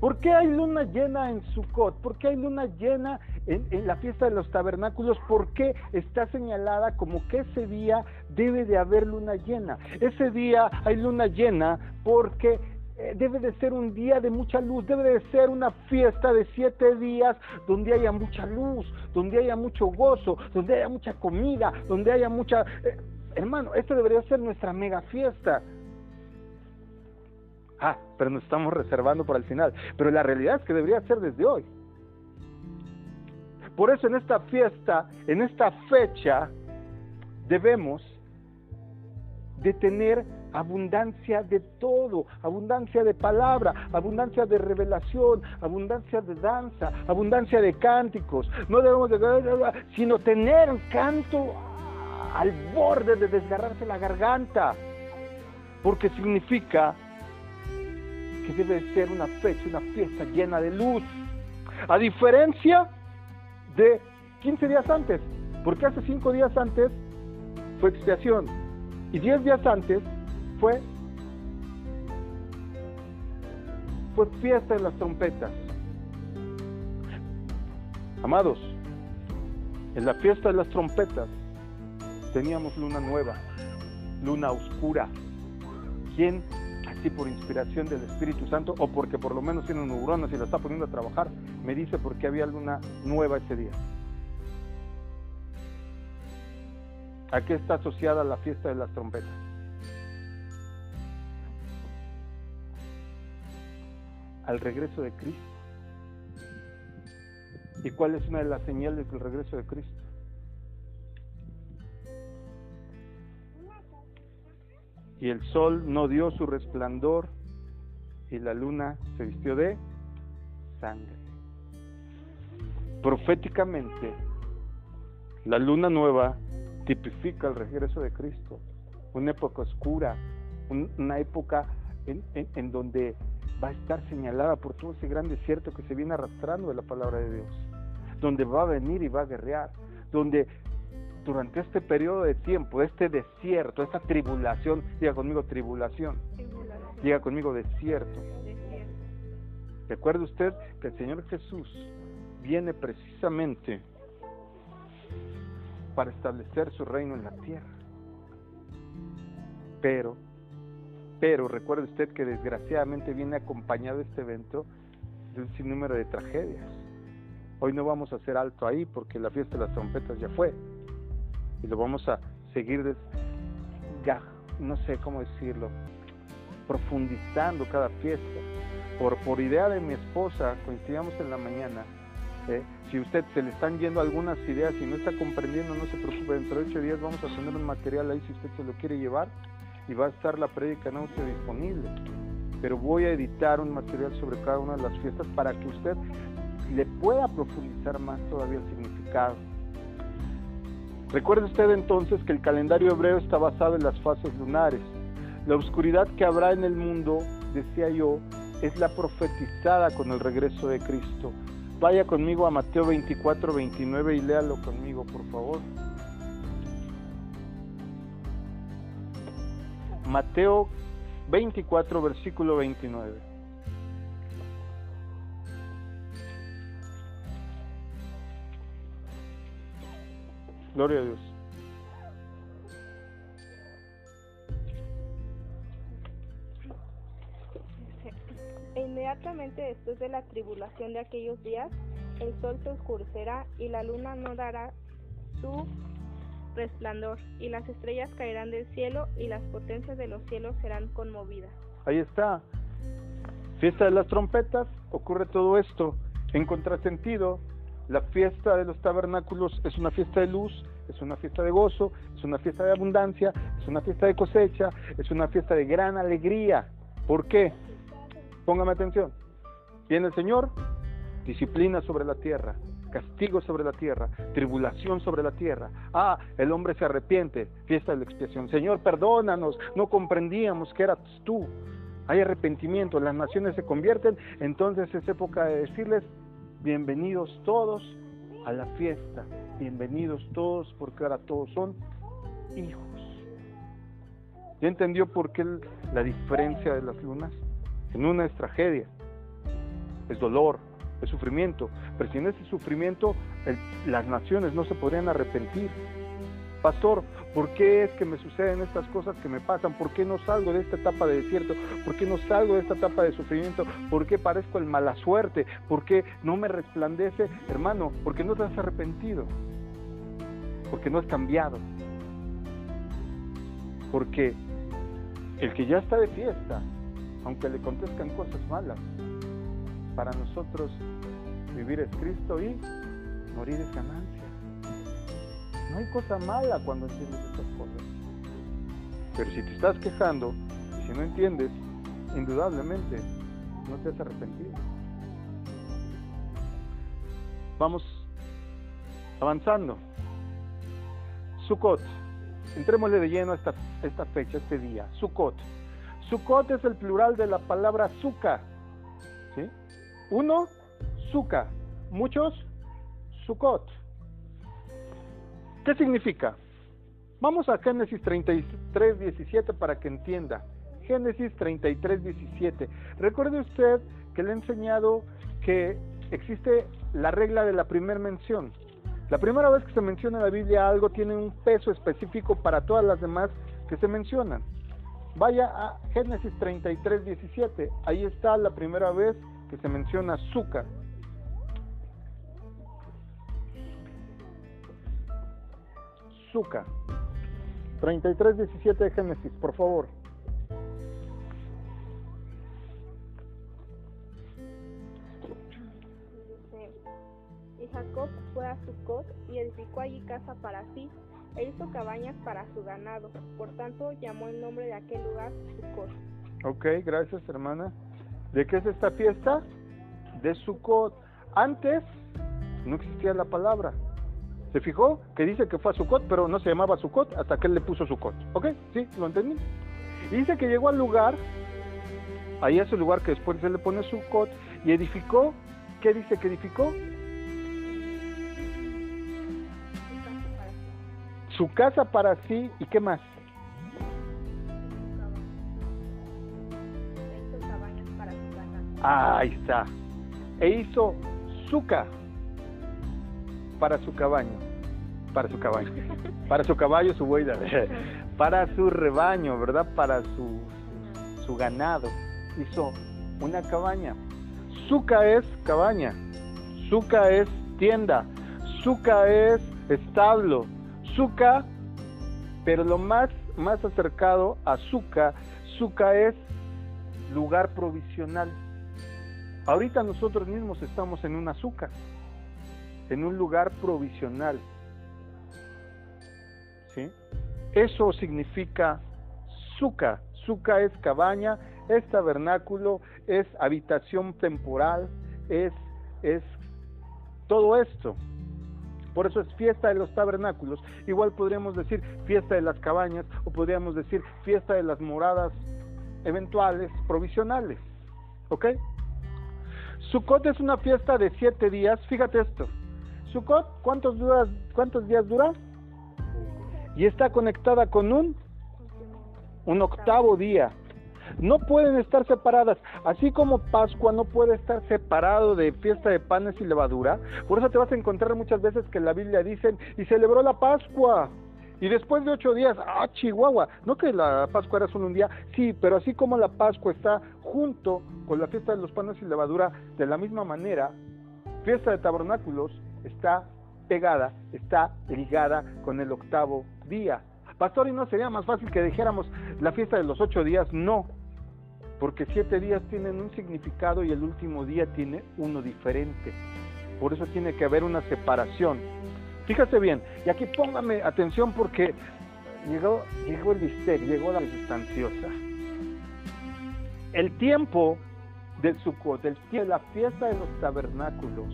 ¿Por qué hay luna llena en Sukkot? ¿Por qué hay luna llena en, la fiesta de los tabernáculos? ¿Por qué está señalada como que ese día debe de haber luna llena? Ese día hay luna llena porque debe de ser un día de mucha luz, debe de ser una fiesta de siete días donde haya mucha luz, donde haya mucho gozo, donde haya mucha comida, donde haya mucha... Eh, hermano, esto debería ser nuestra mega fiesta. Ah, pero nos estamos reservando para el final. Pero la realidad es que debería ser desde hoy. Por eso en esta fiesta, en esta fecha, debemos de tener abundancia de todo, abundancia de palabra, abundancia de revelación, abundancia de danza, abundancia de cánticos. No debemos de sino tener canto al borde de desgarrarse la garganta, porque significa que debe ser una fecha, una fiesta llena de luz. A diferencia de 15 días antes, porque hace 5 días antes fue expiación y 10 días antes fue fue fiesta de las trompetas. Amados, en la fiesta de las trompetas teníamos luna nueva, luna oscura. ¿Quién por inspiración del Espíritu Santo o porque por lo menos tiene neuronas y la está poniendo a trabajar, me dice por qué había luna nueva ese día. ¿A qué está asociada la fiesta de las trompetas? Al regreso de Cristo. ¿Y cuál es una de las señales del regreso de Cristo? y el sol no dio su resplandor y la luna se vistió de sangre. Proféticamente, la luna nueva tipifica el regreso de Cristo, una época oscura, una época en, en, donde va a estar señalada por todo ese gran desierto que se viene arrastrando de la palabra de Dios. donde va a venir y va a guerrear, donde durante este periodo de tiempo, este desierto, esta tribulación, diga conmigo tribulación, diga conmigo desierto. Recuerde usted que el Señor Jesús viene precisamente para establecer su reino en la tierra. Pero, pero recuerde usted que desgraciadamente viene acompañado este evento de un sinnúmero de tragedias. Hoy no vamos a hacer alto ahí porque la fiesta de las trompetas ya fue. Y lo vamos a seguir, ya, no sé cómo decirlo, profundizando cada fiesta. Por, por idea de mi esposa, coincidíamos en la mañana, ¿eh? si usted se le están yendo algunas ideas y no está comprendiendo, no se preocupe, dentro de ocho días vamos a tener un material ahí si usted se lo quiere llevar y va a estar la prédica no usted disponible. Pero voy a editar un material sobre cada una de las fiestas para que usted le pueda profundizar más todavía el significado. Recuerde usted entonces que el calendario hebreo está basado en las fases lunares. La oscuridad que habrá en el mundo, decía yo, es la profetizada con el regreso de Cristo. Vaya conmigo a Mateo 24, 29 y léalo conmigo, por favor. Mateo 24, versículo 29. Gloria a Dios. E inmediatamente después de la tribulación de aquellos días, el sol se oscurecerá y la luna no dará su resplandor, y las estrellas caerán del cielo y las potencias de los cielos serán conmovidas. Ahí está. Fiesta de las trompetas, ocurre todo esto. En contrasentido, la fiesta de los tabernáculos es una fiesta de luz, es una fiesta de gozo, es una fiesta de abundancia, es una fiesta de cosecha, es una fiesta de gran alegría. ¿Por qué? Póngame atención. Viene el Señor, disciplina sobre la tierra, castigo sobre la tierra, tribulación sobre la tierra. Ah, el hombre se arrepiente, fiesta de la expiación. Señor, perdónanos, no comprendíamos que eras tú. Hay arrepentimiento, las naciones se convierten, entonces es época de decirles, bienvenidos todos a la fiesta, bienvenidos todos porque ahora todos son hijos. ¿Ya entendió por qué la diferencia de las lunas? En una es tragedia, es dolor, sufrimiento, pero sin ese sufrimiento las naciones no se podrían arrepentir. Pastor, ¿por qué es que me suceden estas cosas que me pasan? ¿Por qué no salgo de esta etapa de desierto? ¿Por qué no salgo de esta etapa de sufrimiento? ¿Por qué parezco el mala suerte? ¿Por qué no me resplandece? Hermano, porque no te has arrepentido. Porque no has cambiado. Porque el que ya está de fiesta aunque le contestan cosas malas. Para nosotros vivir es Cristo y morir es ganancia. No hay cosa mala cuando entiendes estas cosas. Pero si te estás quejando y si no entiendes, indudablemente no te has arrepentido. Vamos avanzando. Sukkot. Entrémosle de lleno a esta, esta fecha, este día. Sukkot. Sukkot es el plural de la palabra suka. ¿sí? Uno, suka. Muchos, Sukkot. ¿Qué significa? Vamos a Génesis 33, 17 para que entienda. Génesis 33, 17. Recuerde usted que le he enseñado que existe la regla de la primera mención. La primera vez que se menciona en la Biblia algo tiene un peso específico para todas las demás que se mencionan. Vaya a Génesis 33, 17. Ahí está la primera vez que se menciona azúcar. Azúcar. 33, 17 de Génesis, por favor. Y Jacob fue a Sucot y edificó allí casa para sí e hizo cabañas para su ganado. Por tanto, llamó el nombre de aquel lugar Sucot. Ok, gracias hermana. ¿De qué es esta fiesta? De Sucot. Antes no existía la palabra. ¿Se fijó? Que dice que fue a Sucot, pero no se llamaba Sucot hasta que él le puso Sucot. ¿Ok? ¿Sí? ¿Lo entendí? Y dice que llegó al lugar, ahí es el lugar que después se le pone Sucot, y edificó. ¿Qué dice que edificó? Su casa para sí y qué más. Ahí está. Ah, e hizo Zucca para su cabaño. Para su cabaño. (laughs) Para su caballo, su buey. (laughs) Para su rebaño, ¿verdad? Para su, su ganado. Hizo una cabaña. Suca es cabaña. Suca es tienda. Suca es establo. Suca, pero lo más, más acercado a Suca, Suca es lugar provisional. Ahorita nosotros mismos estamos en un azúcar, en un lugar provisional. ¿Sí? Eso significa suca. Suca es cabaña, es tabernáculo, es habitación temporal, es, es todo esto. Por eso es fiesta de los tabernáculos. Igual podríamos decir fiesta de las cabañas o podríamos decir fiesta de las moradas eventuales, provisionales. ¿Ok? Sukkot es una fiesta de siete días. Fíjate esto. Sukkot, ¿cuántos, ¿cuántos días dura? Y está conectada con un, un octavo día. No pueden estar separadas. Así como Pascua no puede estar separado de fiesta de panes y levadura. Por eso te vas a encontrar muchas veces que en la Biblia dicen, y celebró la Pascua. Y después de ocho días, ah, Chihuahua, no que la Pascua era solo un día, sí, pero así como la Pascua está junto con la fiesta de los panes y levadura, de la misma manera, fiesta de tabernáculos está pegada, está ligada con el octavo día. Pastor, ¿y no sería más fácil que dijéramos la fiesta de los ocho días? No, porque siete días tienen un significado y el último día tiene uno diferente. Por eso tiene que haber una separación. Fíjate bien, y aquí póngame atención porque llegó, llegó el bistec, llegó la sustanciosa. El tiempo del Sukkot, el de la fiesta de los tabernáculos,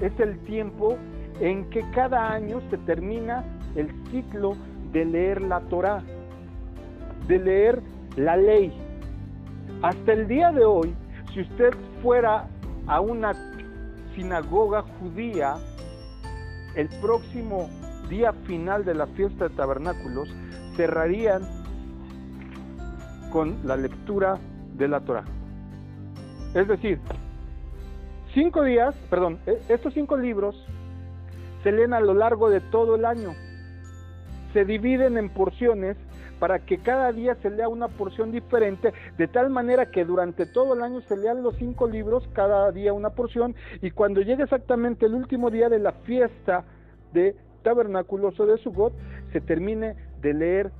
es el tiempo en que cada año se termina el ciclo de leer la Torah, de leer la ley. Hasta el día de hoy, si usted fuera a una sinagoga judía, el próximo día final de la fiesta de tabernáculos cerrarían con la lectura de la Torah. Es decir, cinco días, perdón, e, estos cinco libros se leen a lo largo de todo el año. Se dividen en porciones para que cada día se lea una porción diferente, de tal manera que durante todo el año se lean los cinco libros, cada día una porción, y cuando llegue exactamente el último día de la fiesta de tabernáculos o de Sugot, se termine de leer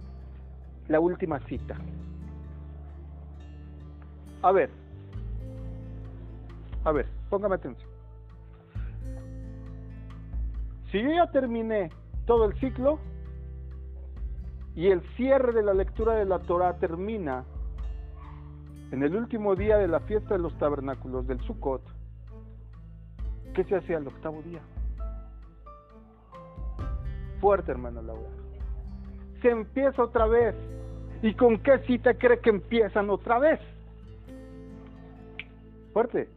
la última cita. A ver, a ver, póngame atención. Si yo ya terminé todo el ciclo, y el cierre de la lectura de la Torah termina en el último día de la fiesta de los tabernáculos del Sukkot. ¿Qué se hace al octavo día? Fuerte, hermana Laura. Se empieza otra vez. ¿Y con qué cita cree que empiezan otra vez? Fuerte.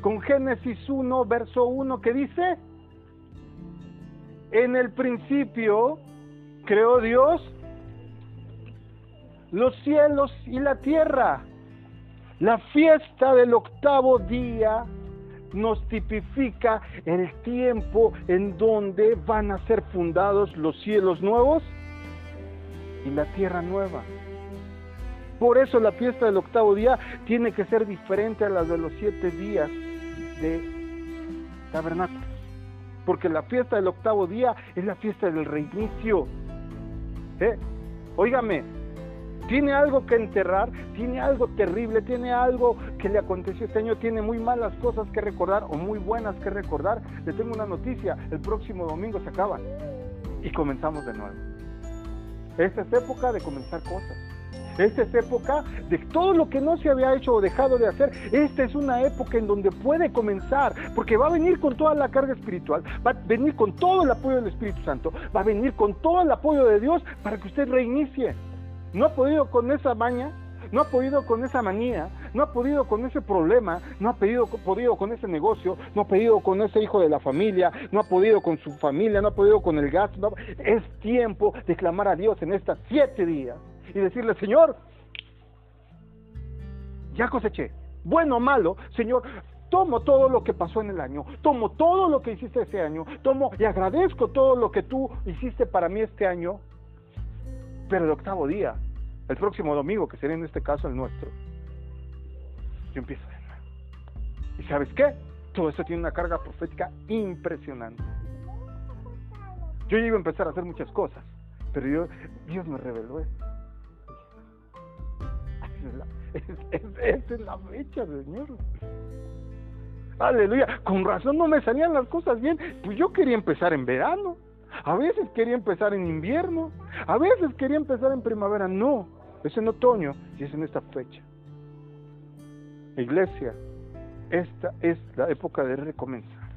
Con Génesis 1, verso 1, que dice, en el principio creó Dios los cielos y la tierra. La fiesta del octavo día nos tipifica el tiempo en donde van a ser fundados los cielos nuevos y la tierra nueva. Por eso la fiesta del octavo día tiene que ser diferente a la de los siete días de tabernáculos. Porque la fiesta del octavo día es la fiesta del reinicio, ¿Eh? Tiene algo que enterrar, tiene algo terrible, tiene algo que le aconteció este año, tiene muy malas cosas que recordar o muy buenas que recordar. Le tengo una noticia, el próximo domingo se acaba y comenzamos de nuevo. Esta es época de comenzar cosas. Esta es época de todo lo que no se había hecho o dejado de hacer. Esta es una época en donde puede comenzar, porque va a venir con toda la carga espiritual, va a venir con todo el apoyo del Espíritu Santo, va a venir con todo el apoyo de Dios para que usted reinicie. No ha podido con esa maña, no ha podido con esa manía, no ha podido con ese problema, no ha podido, con ese negocio, no ha podido con ese hijo de la familia, no ha podido con su familia, no ha podido con el gasto. Es tiempo de clamar a Dios en estas siete días y decirle, Señor, ya coseché, bueno o malo, Señor, tomo todo lo que pasó en el año, tomo todo lo que hiciste ese año, tomo y agradezco todo lo que tú hiciste para mí este año, pero el octavo día, el próximo domingo, que sería en este caso el nuestro, yo empiezo de nuevo. ¿Y sabes qué? Todo esto tiene una carga profética impresionante. Yo iba a empezar a hacer muchas cosas, pero yo, Dios me reveló esto. Esa es la fecha, Señor. Aleluya. Con razón no me salían las cosas bien. Pues yo quería empezar en verano. A veces quería empezar en invierno. A veces quería empezar en primavera. No. Es en otoño y es en esta fecha. Iglesia, esta es la época de recomenzar.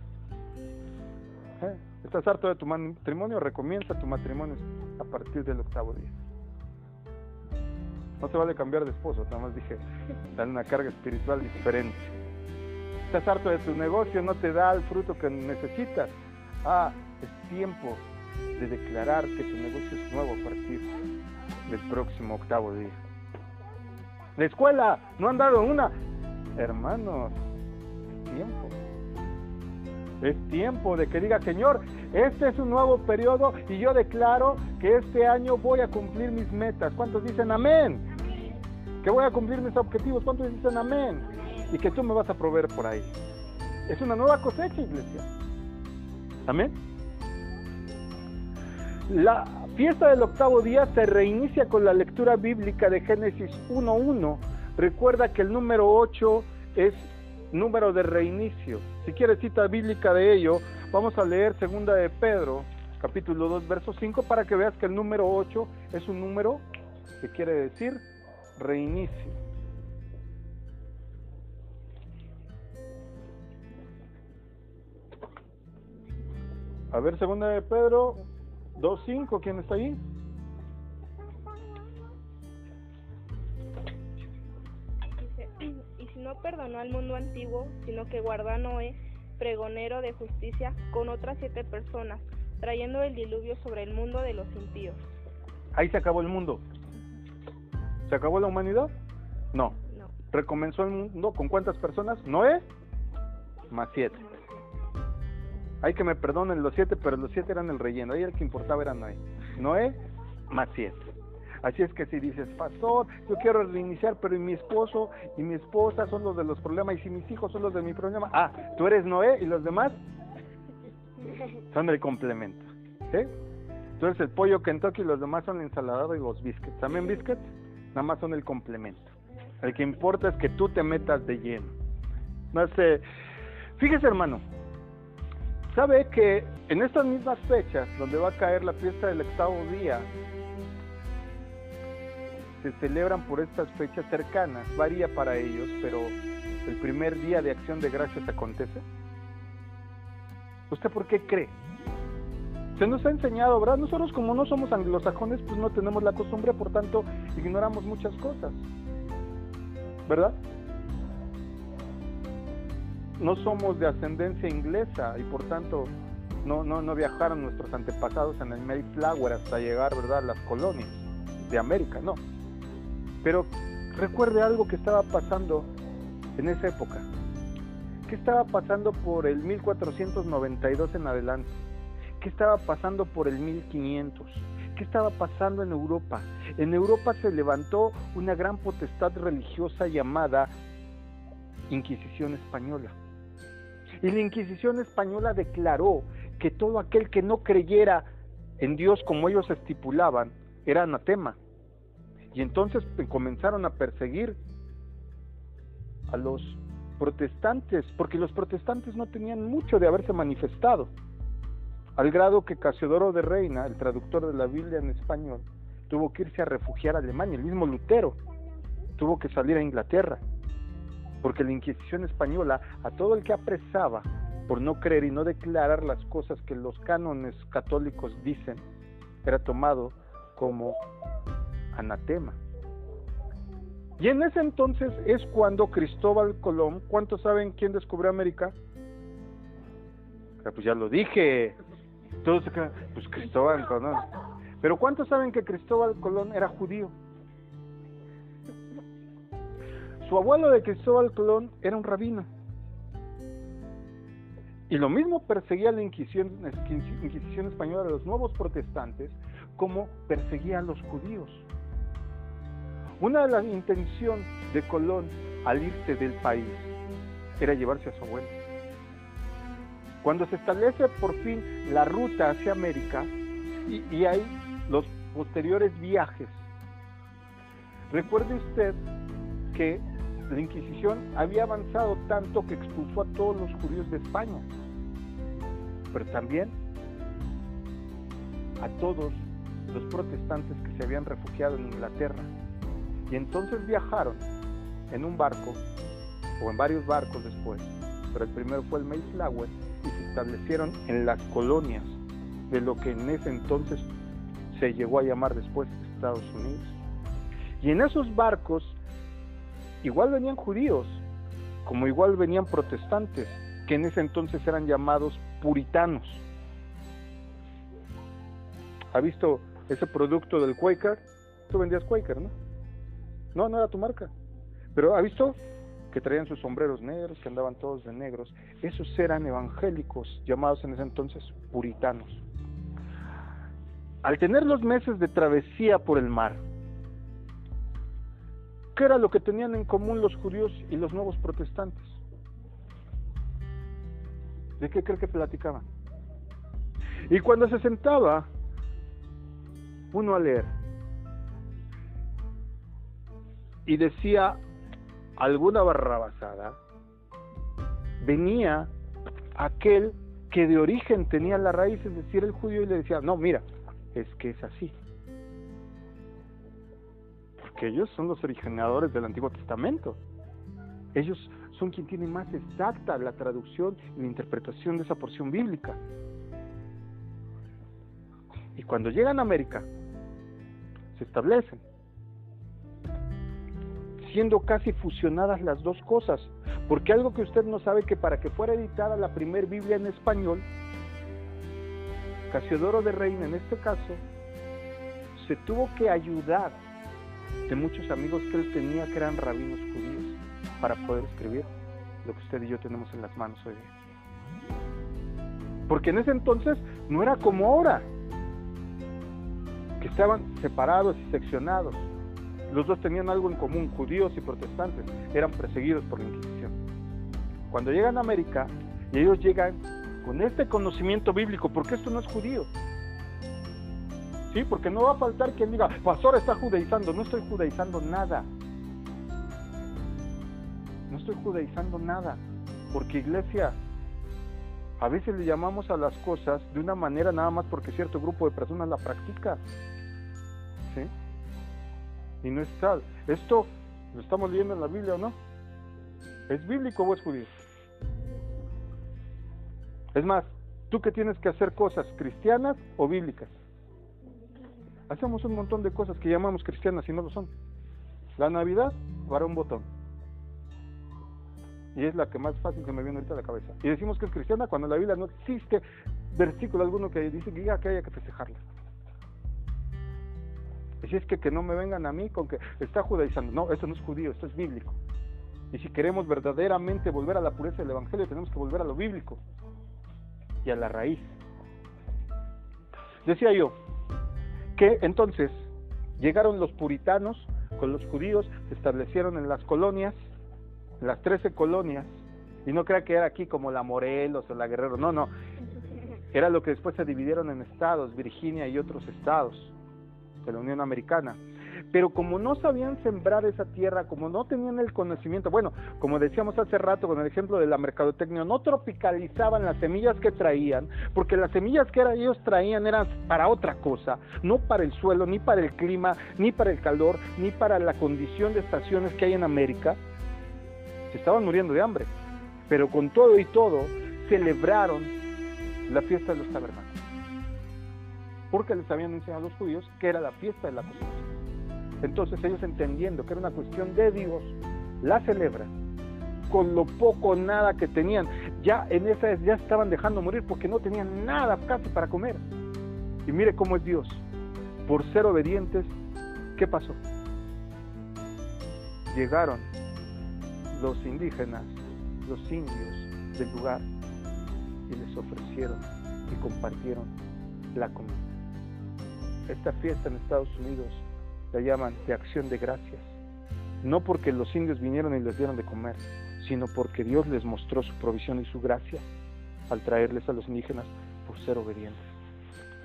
¿Eh? ¿Estás harto de tu matrimonio? Recomienza tu matrimonio a partir del octavo día. No te vale cambiar de esposo, nada más dije, (laughs) dan una carga espiritual diferente. Estás harto de tu negocio, no te da el fruto que necesitas. Ah, es tiempo de declarar que tu negocio es nuevo a partir del próximo octavo día. La escuela, no han dado una. Hermanos, es tiempo. Es tiempo de que diga, Señor, este es un nuevo periodo y yo declaro que este año voy a cumplir mis metas. ¿Cuántos dicen amén? Que voy a cumplir mis objetivos. ¿Cuántos dicen amén? Y que tú me vas a proveer por ahí. Es una nueva cosecha, iglesia. Amén. La fiesta del octavo día se reinicia con la lectura bíblica de Génesis 1.1. Recuerda que el número 8 es número de reinicio. Si quieres cita bíblica de ello, vamos a leer segunda de Pedro, capítulo 2, verso 5, para que veas que el número 8 es un número que quiere decir reinicio. A ver, segunda de Pedro 2.5, ¿quién está ahí? (clears throat) y si no perdonó al mundo antiguo, sino que guardó a Noé, pregonero de justicia, con otras siete personas, trayendo el diluvio sobre el mundo de los impíos. Ahí se acabó el mundo. ¿Se acabó la humanidad? No. No. ¿Recomenzó el mundo con cuántas personas? Noé, más siete. Hay que me perdonen los siete, pero los siete eran el relleno. Ahí el que importaba era Noé. Noé más siete. Así es que si dices, pastor, yo quiero reiniciar, pero y mi esposo y mi esposa son los de los problemas, y si mis hijos son los de mi problema, ah, tú eres Noé y los demás son el complemento. ¿sí? Tú eres el pollo Kentucky y los demás son la ensalada y los biscuits. ¿También biscuits? Nada más son el complemento. El que importa es que tú te metas de lleno. No sé. Fíjese, hermano, sabe que en estas mismas fechas, donde va a caer la fiesta del octavo día, se celebran por estas fechas cercanas, varía para ellos, pero el primer día de acción de gracias acontece. ¿Usted por qué cree? Se nos ha enseñado, ¿verdad? Nosotros como no somos anglosajones, pues no tenemos la costumbre, por tanto, ignoramos muchas cosas. ¿Verdad? no somos de ascendencia inglesa y por tanto no, no, viajaron nuestros antepasados en el Mayflower hasta llegar ¿verdad? a las colonias de América, no. Pero recuerde algo que estaba pasando en esa época. ¿Qué estaba pasando por el 1492 en adelante? ¿Qué estaba pasando por el 1500? ¿Qué estaba pasando en Europa? En Europa se levantó una gran potestad religiosa llamada Inquisición Española. Y la Inquisición española declaró que todo aquel que no creyera en Dios como ellos estipulaban era anatema. Y entonces comenzaron a perseguir a los protestantes, porque los protestantes no tenían mucho de haberse manifestado, al grado que Casiodoro de Reina, el traductor de la Biblia en español, tuvo que irse a refugiar a Alemania, el mismo Lutero tuvo que salir a Inglaterra porque la Inquisición española a todo el que apresaba por no creer y no declarar las cosas que los cánones católicos dicen, era tomado como anatema. Y en ese entonces es cuando Cristóbal Colón, ¿cuántos saben quién descubrió América? Ah, pues ya lo dije. Todos pues Cristóbal Colón. Pero ¿cuántos saben que Cristóbal Colón era judío? Su abuelo de Cristóbal Colón era un rabino. Y lo mismo perseguía la Inquisición, Inquisición española de los nuevos protestantes como perseguía a los judíos. Una de las intenciones de Colón al irse del país era llevarse a su abuelo. Cuando se establece por fin la ruta hacia América y, y hay los posteriores viajes, recuerde usted que la Inquisición había avanzado tanto que expulsó a todos los judíos de España, pero también a todos los protestantes que se habían refugiado en Inglaterra. Y entonces viajaron en un barco, o en varios barcos después, pero el primero fue el Mayflower, y se establecieron en las colonias de lo que en ese entonces se llegó a llamar después Estados Unidos. Y en esos barcos igual venían judíos, como igual venían protestantes, que en ese entonces eran llamados puritanos. ¿Ha visto ese producto del Quaker? Tú vendías Quaker, ¿no? No, no era tu marca. Pero ¿ha visto que traían sus sombreros negros, que andaban todos de negros? Esos eran evangélicos, llamados en ese entonces puritanos. Al tener los meses de travesía por el mar, ¿qué era lo que tenían en común los judíos y los nuevos protestantes? ¿De qué cree que platicaban? Y cuando se sentaba uno a leer y decía alguna barrabasada, venía aquel que de origen tenía la raíz, es decir, el judío, y le decía, no, mira, es que es así. Porque ellos son los originadores del Antiguo Testamento. Ellos son quien tiene más exacta la traducción y la interpretación de esa porción bíblica. Y cuando llegan a América, se establecen, siendo casi fusionadas las dos cosas, porque algo que usted no sabe que para que fuera editada la primera Biblia en español, Casiodoro de Reina en este caso, se tuvo que ayudar de muchos amigos que él tenía que eran rabinos judíos para poder escribir lo que usted y yo tenemos en las manos hoy Porque en ese entonces no era como ahora que estaban separados y seccionados. Los dos tenían algo en común, judíos y protestantes, eran perseguidos por la Inquisición. Cuando llegan a América, y ellos llegan con este conocimiento bíblico, porque esto no es judío. Sí, porque no va a faltar quien diga, pastor está judaizando, no estoy judaizando nada. No estoy judaizando nada, porque iglesia, a veces le llamamos a las cosas de una manera nada más porque cierto grupo de personas la practica. Y no es tal. Esto lo estamos leyendo en la Biblia o no. ¿Es bíblico o es judío? Es más, tú que tienes que hacer cosas cristianas o bíblicas. Hacemos un montón de cosas que llamamos cristianas y no lo son. La Navidad, para un botón. Y es la que más fácil que me viene ahorita a la cabeza. Y decimos que es cristiana cuando en la Biblia no existe versículo alguno que dice que haya que festejarla. Si es que, que no me vengan a mí con que está judaizando. No, esto no es judío, esto es bíblico. Y si queremos verdaderamente volver a la pureza del Evangelio, tenemos que volver a lo bíblico y a la raíz. Decía yo que entonces llegaron los puritanos con los judíos, se establecieron en las colonias, las trece colonias, y no crea que era aquí como la Morelos o la Guerrero, no, no, era lo que después se dividieron en estados, Virginia y otros estados de la Unión Americana. Pero como no sabían sembrar esa tierra, como no tenían el conocimiento, bueno, como decíamos hace rato con el ejemplo de la mercadotecnia, no tropicalizaban las semillas que traían, porque las semillas que ellos traían eran para otra cosa, no para el suelo, ni para el clima, ni para el calor, ni para la condición de estaciones que hay en América. Se estaban muriendo de hambre, pero con todo y todo celebraron la fiesta de los tabernáculos porque les habían enseñado a los judíos que era la fiesta de la cosecha. Entonces ellos entendiendo que era una cuestión de Dios, la celebran con lo poco o nada que tenían. Ya en esa ya estaban dejando morir porque no tenían nada casi para comer. Y mire cómo es Dios. Por ser obedientes, ¿qué pasó? Llegaron los indígenas, los indios del lugar y les ofrecieron y compartieron la comida. Esta fiesta en Estados Unidos la llaman de acción de gracias. No porque los indios vinieron y les dieron de comer, sino porque Dios les mostró su provisión y su gracia al traerles a los indígenas por ser obedientes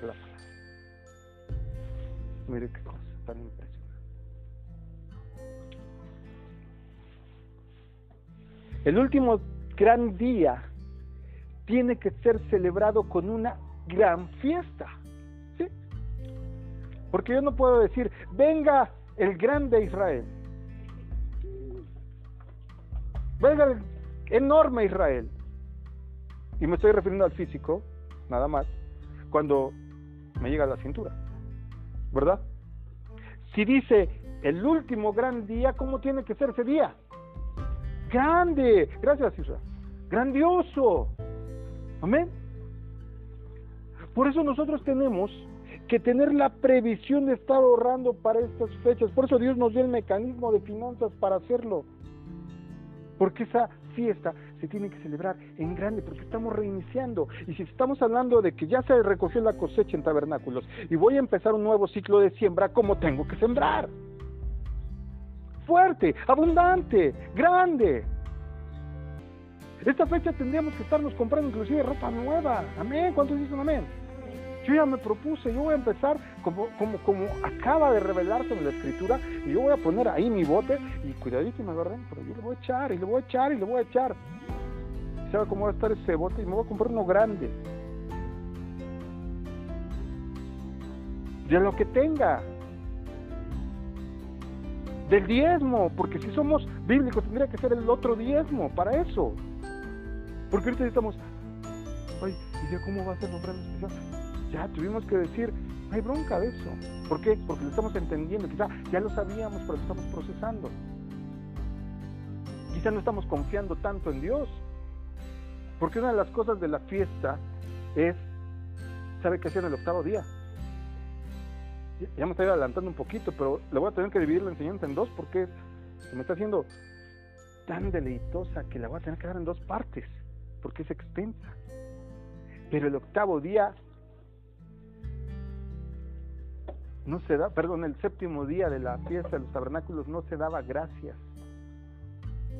la. Mire qué cosa tan impresionante. El último gran día tiene que ser celebrado con una gran fiesta. Porque yo no puedo decir, venga el grande Israel. Venga el enorme Israel. Y me estoy refiriendo al físico, nada más, cuando me llega a la cintura. ¿Verdad? Si dice el último gran día, ¿cómo tiene que ser ese día? Grande. Gracias, Israel. Grandioso. Amén. Por eso nosotros tenemos que tener la previsión de estar ahorrando para estas fechas. Por eso Dios nos dio el mecanismo de finanzas para hacerlo. Porque esa fiesta se tiene que celebrar en grande, porque estamos reiniciando. Y si estamos hablando de que ya se recogió la cosecha en tabernáculos y voy a empezar un nuevo ciclo de siembra, ¿cómo tengo que sembrar? Fuerte, abundante, grande. Esta fecha tendríamos que estarnos comprando inclusive ropa nueva. Amén. ¿Cuántos dicen amén? Yo ya me propuse, yo voy a empezar como, como, como acaba de revelarse en la escritura, y yo voy a poner ahí mi bote, y cuidadito y me agarren, pero yo le voy a echar, y le voy a echar, y le voy a echar. ¿Sabe cómo va a estar ese bote? Y me voy a comprar uno grande. De lo que tenga. Del diezmo, porque si somos bíblicos tendría que ser el otro diezmo para eso. Porque ahorita estamos, ay, ¿y ya cómo va a ser la ofrenda especial? Ya tuvimos que decir, no hay bronca de eso. ¿Por qué? Porque lo estamos entendiendo. Quizá ya lo sabíamos, pero lo estamos procesando. Quizá no estamos confiando tanto en Dios. Porque una de las cosas de la fiesta es, ¿sabe qué hacer en el octavo día? Ya me estoy adelantando un poquito, pero le voy a tener que dividir la enseñanza en dos porque se me está haciendo tan deleitosa que la voy a tener que dar en dos partes, porque es extensa. Pero el octavo día no se da, perdón, el séptimo día de la fiesta de los tabernáculos no se daba gracias.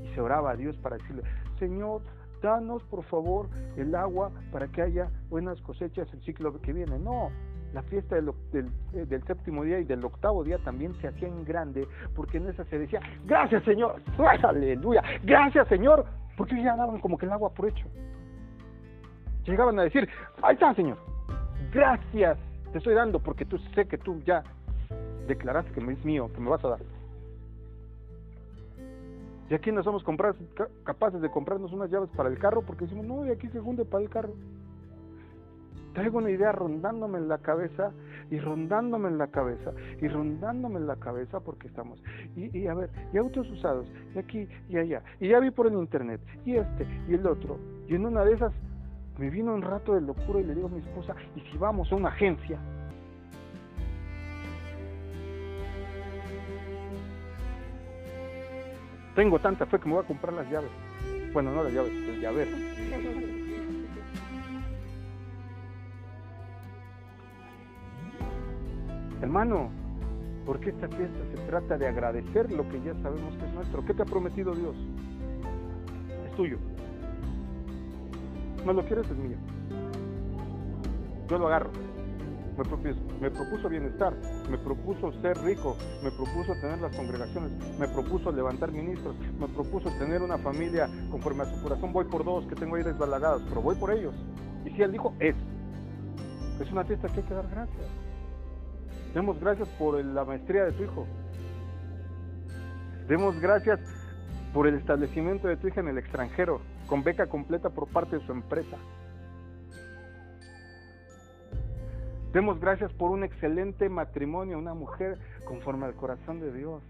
Y se oraba a Dios para decirle, Señor, danos por favor el agua para que haya buenas cosechas el ciclo que viene. No, la fiesta del, eh, séptimo día y del octavo día también se hacía en grande, porque en esa se decía, gracias Señor, (laughs) aleluya, gracias Señor, porque ya daban como que el agua por. Llegaban a decir, ahí está Señor, gracias te estoy dando porque tú sé que tú ya declaraste que es mío, que me vas a dar. Y aquí no somos capaces de comprarnos unas llaves para el carro porque decimos, no, y aquí se hunde para el carro. Traigo una idea rondándome en la cabeza y rondándome en la cabeza y rondándome en la cabeza porque estamos. Y a ver, y autos usados, y aquí y allá. Y ya vi por el internet, y este y el otro. Y en una de esas me vino un rato de locura y le digo a mi esposa, ¿y si vamos a una agencia? Tengo tanta fe que me voy a comprar las llaves. Bueno, no las llaves, el llavero. Hermano, porque esta fiesta se trata de agradecer lo que ya sabemos que es nuestro. ¿Qué te ha prometido Dios? Es tuyo. No lo quieres, es mío. Yo lo agarro. Me propuso, bienestar, me propuso ser rico, me propuso tener las congregaciones, me propuso levantar ministros, me propuso tener una familia conforme a su corazón. Voy por dos que tengo ahí desbalagados, pero voy por ellos. Y si él dijo, es. Es una fiesta que hay que dar gracias. Demos gracias por la maestría de tu hijo. Demos gracias por el establecimiento de tu hija en el extranjero con beca completa por parte de su empresa. Demos gracias por un excelente matrimonio, una mujer conforme al corazón de Dios.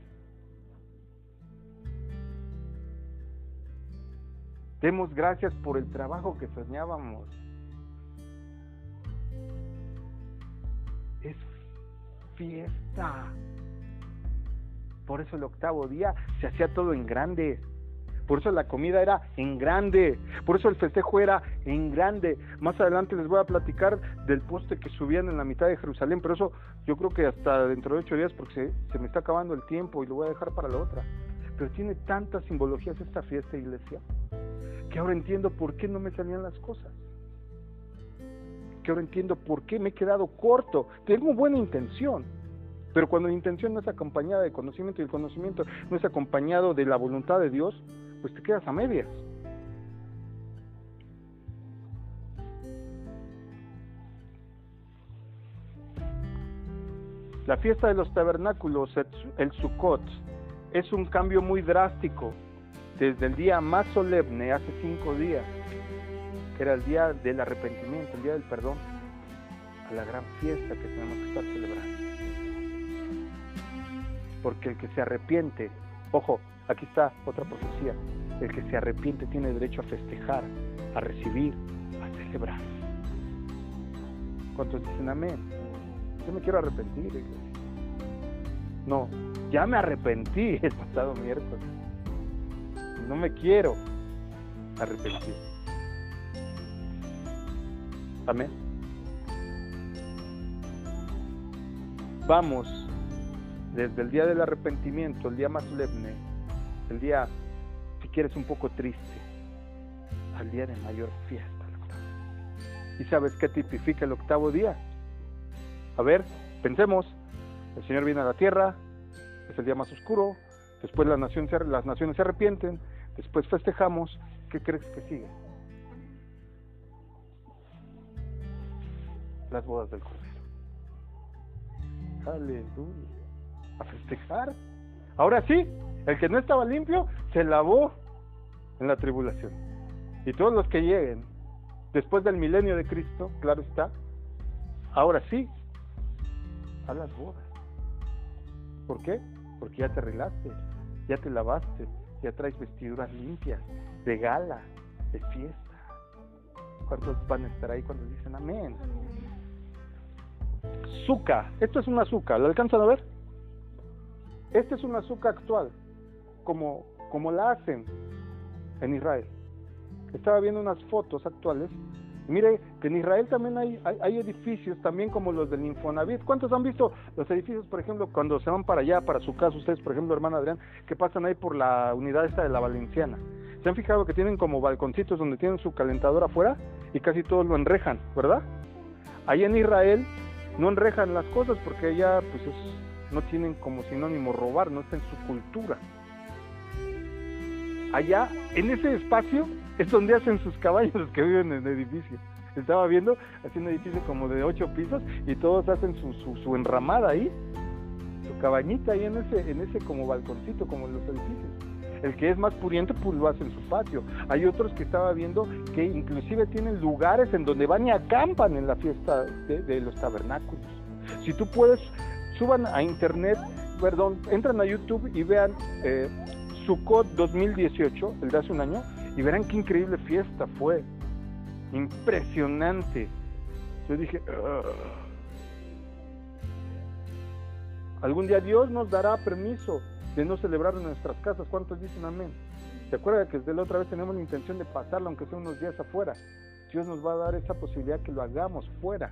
Demos gracias por el trabajo que soñábamos. Es fiesta. Por eso el octavo día se hacía todo en grande. Por eso la comida era en grande. Por eso el festejo era en grande. Más adelante les voy a platicar del poste que subían en la mitad de Jerusalén. Pero eso yo creo que hasta dentro de ocho días porque se, me está acabando el tiempo y lo voy a dejar para la otra. Pero tiene tantas simbologías esta fiesta, iglesia, que ahora entiendo por qué no me salían las cosas. Que ahora entiendo por qué me he quedado corto. Tengo buena intención, pero cuando la intención no es acompañada de conocimiento y el conocimiento no es acompañado de la voluntad de Dios, pues te quedas a medias. La fiesta de los tabernáculos, el Sukkot, es un cambio muy drástico desde el día más solemne, hace cinco días, que era el día del arrepentimiento, el día del perdón, a la gran fiesta que tenemos que estar celebrando. Porque el que se arrepiente, ojo, aquí está otra profecía, el que se arrepiente tiene derecho a festejar, a recibir, a celebrar. ¿Cuántos dicen amén? Yo me quiero arrepentir, iglesia. No, ya me arrepentí (laughs) el pasado miércoles no me quiero arrepentir. Amén. Vamos desde el día del arrepentimiento, el día más solemne, el día, si quieres, un poco triste, al día de mayor fiesta. ¿Y sabes qué tipifica el octavo día? A ver, pensemos, el Señor viene a la tierra, es el día más oscuro, después las naciones, las naciones se arrepienten, Después festejamos, ¿qué crees que sigue? Las bodas del Cordero. Aleluya. A festejar. Ahora sí, el que no estaba limpio se lavó en la tribulación. Y todos los que lleguen después del milenio de Cristo, claro está, ahora sí, a las bodas. ¿Por qué? Porque ya te arreglaste, ya te lavaste, ya traes vestiduras limpias, de gala, de fiesta. ¿Cuántos van a estar ahí cuando dicen amén? Azúcar, esto es un azúcar, ¿lo alcanzan a ver? Este es un azúcar actual, como, como la hacen en Israel. Estaba viendo unas fotos actuales Mire que en Israel también hay, hay, edificios, también como los del Infonavit. ¿Cuántos han visto los edificios, por ejemplo, cuando se van para allá, para su casa, ustedes, por ejemplo, hermano Adrián, que pasan ahí por la unidad esta de la Valenciana? ¿Se han fijado que tienen como balconcitos donde tienen su calentador afuera y casi todos lo enrejan, verdad? Ahí en Israel no enrejan las cosas porque allá pues no tienen como sinónimo robar, no está en su cultura. Allá, en ese espacio, es donde hacen sus caballos los que viven en el edificio. Estaba viendo, haciendo un edificio como de ocho pisos y todos hacen su, su, enramada ahí, su cabañita ahí en ese, en ese como balconcito, como en los edificios. El que es más puriente, pues lo hace en su patio. Hay otros que estaba viendo que inclusive tienen lugares en donde van y acampan en la fiesta de, los tabernáculos. Si tú puedes, suban a internet, perdón, entran a YouTube y vean eh, Sukkot 2018, el de hace un año, y verán qué increíble fiesta fue. Impresionante. Yo dije, algún día Dios nos dará permiso de no celebrar en nuestras casas. ¿Cuántos dicen amén? ¿Se acuerda que desde la otra vez tenemos la intención de pasarlo, aunque sea unos días afuera? Dios nos va a dar esa posibilidad que lo hagamos fuera.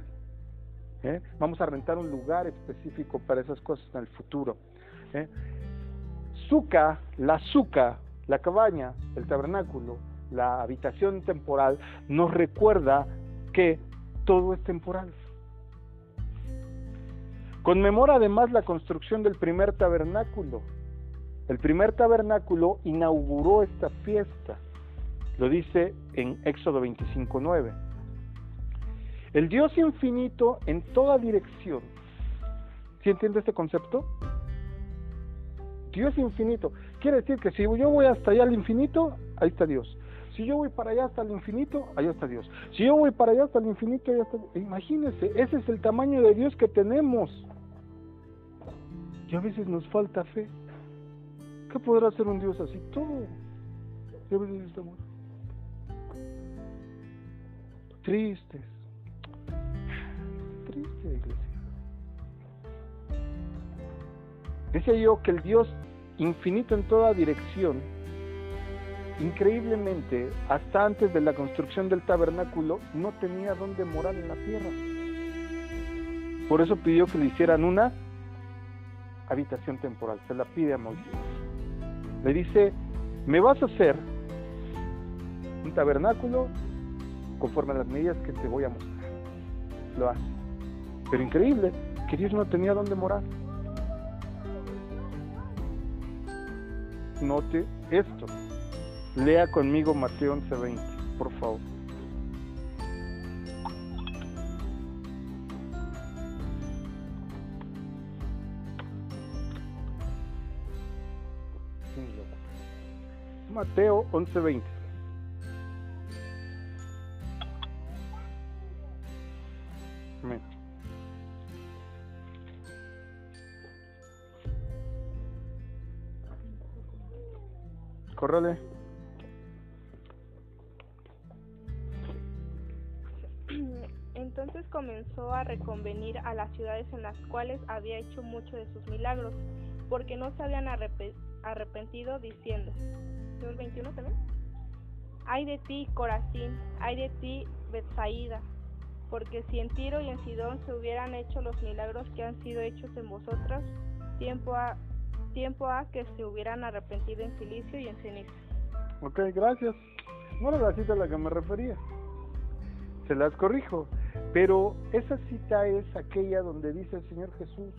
¿eh? Vamos a rentar un lugar específico para esas cosas en el futuro. ¿eh? La azúcar la cabaña, el tabernáculo, la habitación temporal, nos recuerda que todo es temporal. Conmemora además la construcción del primer tabernáculo. El primer tabernáculo inauguró esta fiesta. Lo dice en Éxodo 25:9. El Dios infinito en toda dirección. ¿Sí entiende este concepto? Dios infinito. Quiere decir que si yo voy hasta allá al infinito, ahí está Dios. Si yo voy para allá hasta el infinito, allá está Dios. Si yo voy para allá hasta el infinito, allá está Imagínense, ese es el tamaño de Dios que tenemos. Y a veces nos falta fe. ¿Qué podrá hacer un Dios así? Todo. Y a veces tristes. Triste, iglesia. Decía yo que el Dios infinito en toda dirección, increíblemente, hasta antes de la construcción del tabernáculo, no tenía dónde morar en la tierra. Por eso pidió que le hicieran una habitación temporal. Se la pide a Moisés. Le dice, me vas a hacer un tabernáculo conforme a las medidas que te voy a mostrar. Lo hace. Pero increíble que Dios no tenía dónde morar. Note esto. Lea conmigo Mateo 11:20, por favor. Mateo 11:20. Entonces comenzó a reconvenir a las ciudades en las cuales había hecho mucho de sus milagros, porque no se habían arrepentido diciendo, ¿el 21 también? Ay de ti, Corazín, ay de ti, Betsaída, porque si en Tiro y en Sidón se hubieran hecho los milagros que han sido hechos en vosotras, tiempo ha tiempo a que se hubieran arrepentido en silicio y en ceniza. Ok, gracias. No era la cita a la que me refería. Se las corrijo. Pero esa cita es aquella donde dice el Señor Jesús,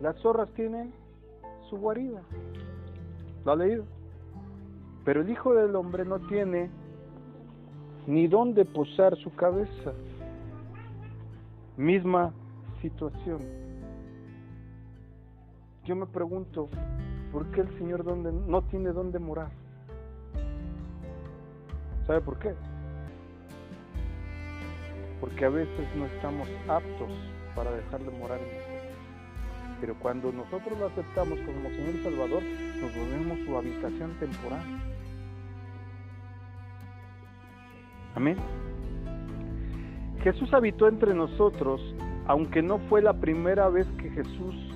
las zorras tienen su guarida. ¿Lo ha leído? Pero el Hijo del Hombre no tiene ni dónde posar su cabeza. Misma situación yo me pregunto, ¿por qué el Señor dónde, no tiene dónde morar? ¿Sabe por qué? Porque a veces no estamos aptos para dejarle morar en nosotros. Pero cuando nosotros lo aceptamos como Señor Salvador, nos volvemos su habitación temporal. Amén. Jesús habitó entre nosotros, aunque no fue la primera vez que Jesús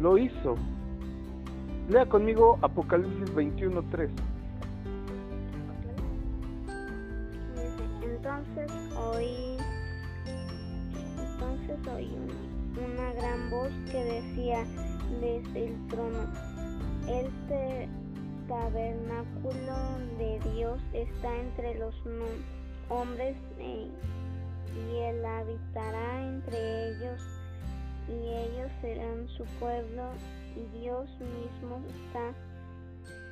lo hizo. Lea conmigo Apocalipsis 21.3. Entonces oí, entonces oí una gran voz que decía desde el trono, este tabernáculo de Dios está entre los hombres e, y él habitará entre ellos y ellos serán su pueblo y Dios mismo está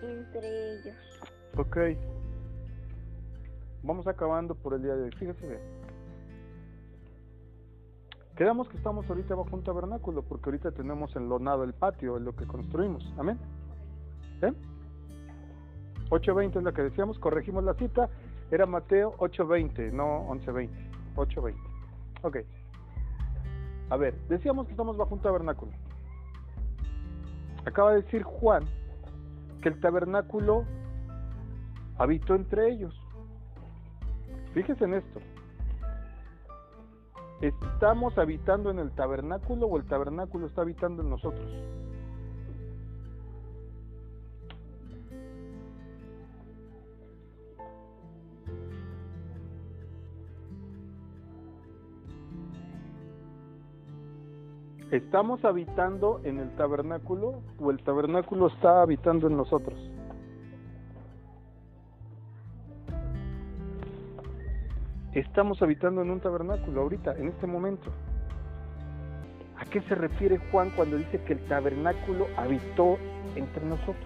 entre ellos. Ok. Vamos acabando por el día de hoy. Fíjese bien. Quedamos que estamos ahorita bajo un tabernáculo porque ahorita tenemos enlonado el patio, en lo que construimos. Amén. ¿Eh? 8.20 es la que decíamos, corregimos la cita, era Mateo 8.20, no 11.20, 8.20. Ok. A ver, decíamos que estamos bajo un tabernáculo. Acaba de decir Juan que el tabernáculo habitó entre ellos. Fíjese en esto. ¿Estamos habitando en el tabernáculo o el tabernáculo está habitando en nosotros? ¿Estamos habitando en el tabernáculo o el tabernáculo está habitando en nosotros? Estamos habitando en un tabernáculo ahorita, en este momento. ¿A qué se refiere Juan cuando dice que el tabernáculo habitó entre nosotros?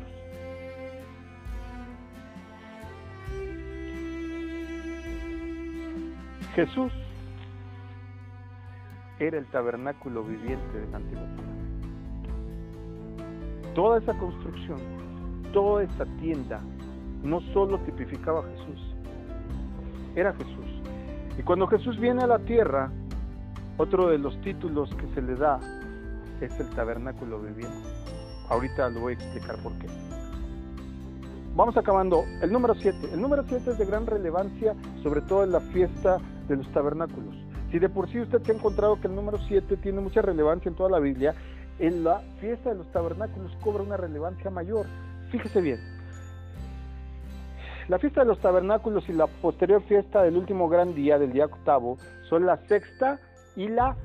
Jesús era el tabernáculo viviente del Antiguo Testamento. Toda esa construcción, toda esa tienda, no solo tipificaba a Jesús, era Jesús. Y cuando Jesús viene a la tierra, otro de los títulos que se le da es el tabernáculo viviente. Ahorita lo voy a explicar por qué. Vamos acabando. El número 7. El número 7 es de gran relevancia, sobre todo en la fiesta de los tabernáculos. Si de por sí usted se ha encontrado que el número 7 tiene mucha relevancia en toda la Biblia, en la fiesta de los tabernáculos cobra una relevancia mayor. Fíjese bien. La fiesta de los tabernáculos y la posterior fiesta del último gran día, del día octavo, son la sexta y la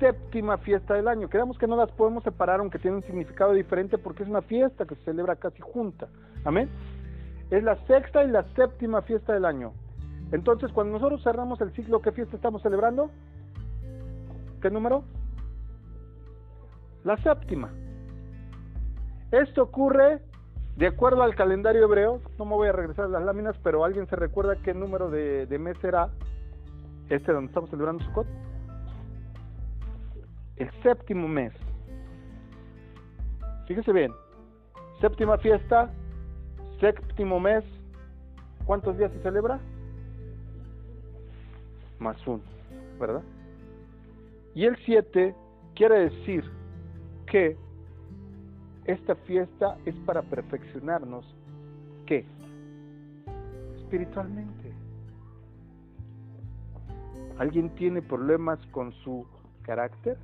séptima fiesta del año. Creemos que no las podemos separar aunque tienen un significado diferente porque es una fiesta que se celebra casi junta. Amén. Es la sexta y la séptima fiesta del año. Entonces, cuando nosotros cerramos el ciclo, ¿qué fiesta estamos celebrando? ¿Qué número? La séptima. Esto ocurre de acuerdo al calendario hebreo. No me voy a regresar a las láminas, pero ¿alguien se recuerda qué número de, mes era este donde estamos celebrando Sukkot? El séptimo mes. Fíjese bien. Séptima fiesta, séptimo mes. ¿Cuántos días se celebra? Más uno, ¿verdad? Y el siete quiere decir que esta fiesta es para perfeccionarnos. ¿Qué? Espiritualmente. ¿Alguien tiene problemas con su carácter?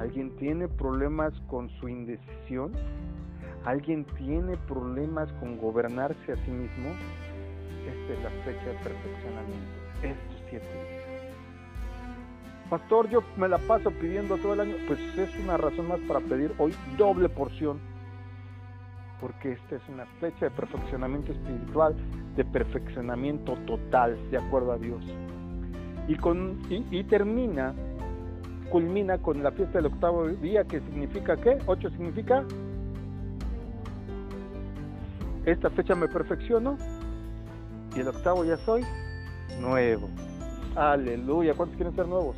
¿Alguien tiene problemas con su indecisión? ¿Alguien tiene problemas con gobernarse a sí mismo? Esta es la fecha de perfeccionamiento. Estos siete días. Pastor, yo me la paso pidiendo todo el año. Pues es una razón más para pedir hoy doble porción. Porque esta es una fecha de perfeccionamiento espiritual, de perfeccionamiento total, de acuerdo a Dios. Y, con, y, termina culmina con la fiesta del octavo día, que significa qué? Ocho significa, esta fecha me perfecciono y el octavo ya soy nuevo. Aleluya, ¿cuántos quieren ser nuevos?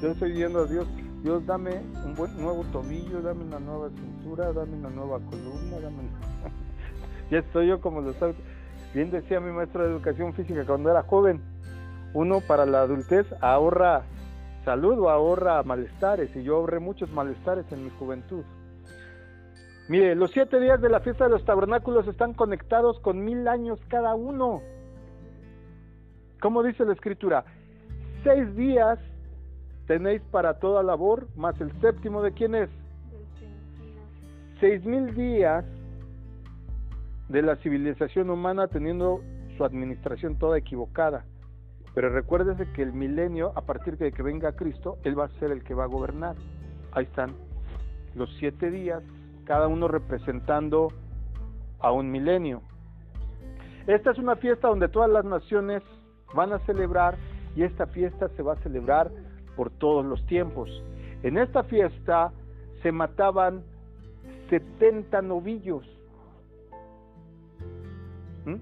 Yo estoy diciendo a Dios, Dios dame un buen nuevo tobillo, dame una nueva cintura, dame una nueva columna, dame (laughs) ya estoy yo como lo sabe. Bien decía mi maestro de educación física cuando era joven, uno para la adultez ahorra salud o ahorra malestares y yo ahorré muchos malestares en mi juventud. Mire, los siete días de la fiesta de los tabernáculos están conectados con mil años cada uno. ¿Cómo dice la escritura? Seis días tenéis para toda labor, más el séptimo de quién es? Seis mil días de la civilización humana teniendo su administración toda equivocada. Pero recuérdese que el milenio, a partir de que venga Cristo, Él va a ser el que va a gobernar. Ahí están los siete días, cada uno representando a un milenio. Esta es una fiesta donde todas las naciones van a celebrar y esta fiesta se va a celebrar por todos los tiempos. En esta fiesta se mataban 70 novillos. ¿Mm?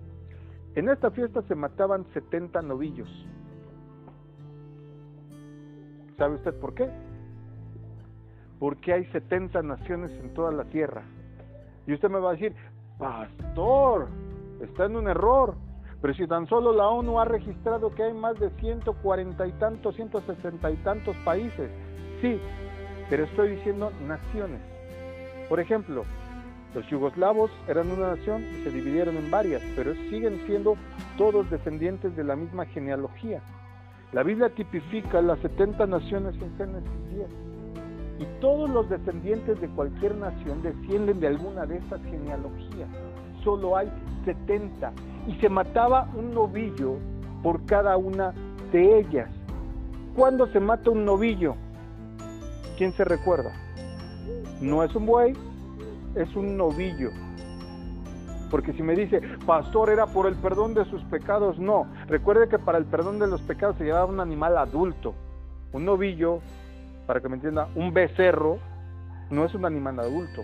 En esta fiesta se mataban 70 novillos. ¿Sabe usted por qué? Porque hay 70 naciones en toda la tierra. Y usted me va a decir, pastor, está en un error. Pero si tan solo la ONU ha registrado que hay más de 140 y tantos, 160 y tantos países. Sí, pero estoy diciendo naciones. Por ejemplo, los yugoslavos eran una nación y se dividieron en varias, pero siguen siendo todos descendientes de la misma genealogía. La Biblia tipifica las 70 naciones en Génesis 10. Y todos los descendientes de cualquier nación descienden de alguna de estas genealogías. Solo hay 70. Y se mataba un novillo por cada una de ellas. ¿Cuándo se mata un novillo? ¿Quién se recuerda? No es un buey, es un novillo. Porque si me dice, pastor, era por el perdón de sus pecados, no. Recuerde que para el perdón de los pecados se llevaba un animal adulto. Un novillo, para que me entienda, un becerro, no es un animal adulto.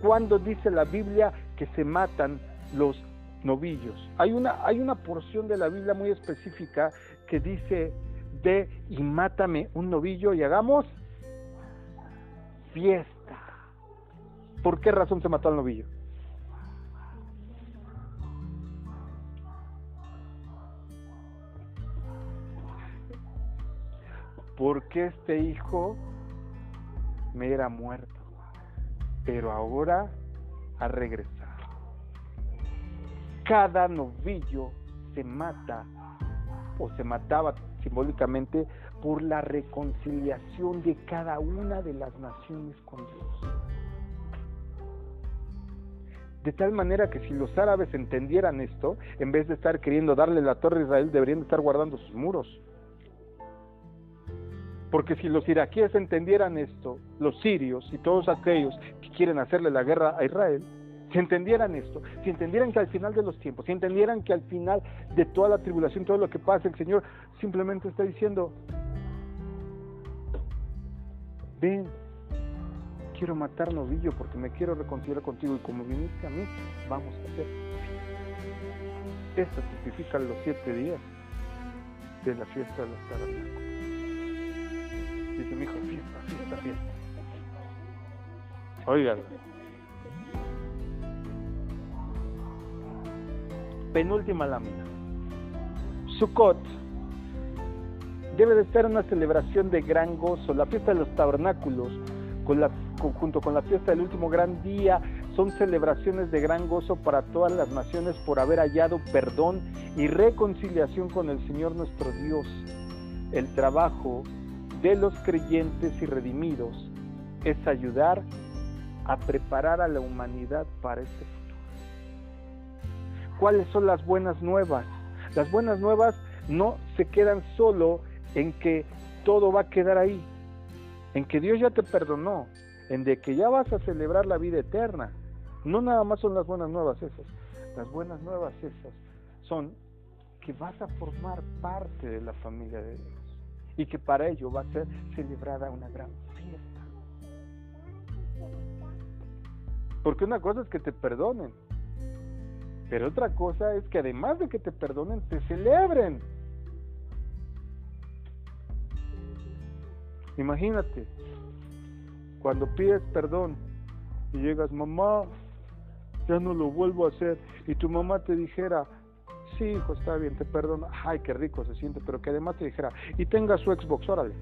¿Cuándo dice la Biblia que se matan los novillos. Hay una, hay una porción de la Biblia muy específica que dice, ve y mátame un novillo y hagamos fiesta. ¿Por qué razón se mató al novillo? Porque este hijo me era muerto, pero ahora ha regresado cada novillo se mata o se mataba simbólicamente por la reconciliación de cada una de las naciones con Dios. De tal manera que si los árabes entendieran esto, en vez de estar queriendo darle la torre a Israel, deberían estar guardando sus muros. Porque si los iraquíes entendieran esto, los sirios y todos aquellos que quieren hacerle la guerra a Israel, si entendieran esto, si entendieran que al final de los tiempos, si entendieran que al final de toda la tribulación, todo lo que pasa, el Señor simplemente está diciendo, ven, quiero matar novillo porque me quiero reconciliar contigo y como viniste a mí, vamos a hacer. Esto justifica los siete días de la fiesta de los tabernacos. Dice mi hijo, fiesta, fiesta, fiesta. Oigan. Penúltima lámina. Sukkot debe de ser una celebración de gran gozo. La fiesta de los tabernáculos, con la, junto con la fiesta del último gran día, son celebraciones de gran gozo para todas las naciones por haber hallado perdón y reconciliación con el Señor nuestro Dios. El trabajo de los creyentes y redimidos es ayudar a preparar a la humanidad para este futuro. ¿Cuáles son las buenas nuevas? Las buenas nuevas no se quedan solo en que todo va a quedar ahí, en que Dios ya te perdonó, en de que ya vas a celebrar la vida eterna. No nada más son las buenas nuevas esas. Las buenas nuevas esas son que vas a formar parte de la familia de Dios y que para ello va a ser celebrada una gran fiesta. Porque una cosa es que te perdonen, pero otra cosa es que además de que te perdonen, te celebren. Imagínate, cuando pides perdón y llegas, mamá, ya no lo vuelvo a hacer, y tu mamá te dijera, sí, hijo, está bien, te perdono, ay, qué rico se siente, pero que además te dijera, y tenga su Xbox, órale.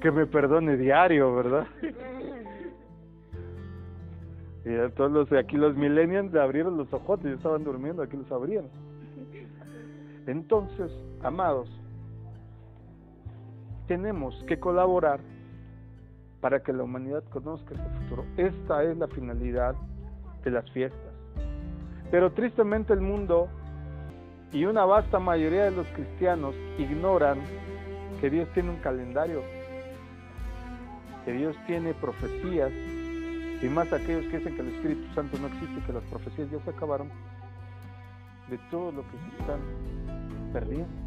Que me perdone diario, ¿verdad? (laughs) Y todos los, aquí los millennials abrieron los ojos, y estaban durmiendo, aquí los abrieron. Entonces, amados, tenemos que colaborar para que la humanidad conozca este futuro. Esta es la finalidad de las fiestas. Pero tristemente el mundo y una vasta mayoría de los cristianos ignoran que Dios tiene un calendario, que Dios tiene profecías, y más aquellos que dicen que el Espíritu Santo no existe, que las profecías ya se acabaron, de todo lo que se están perdiendo.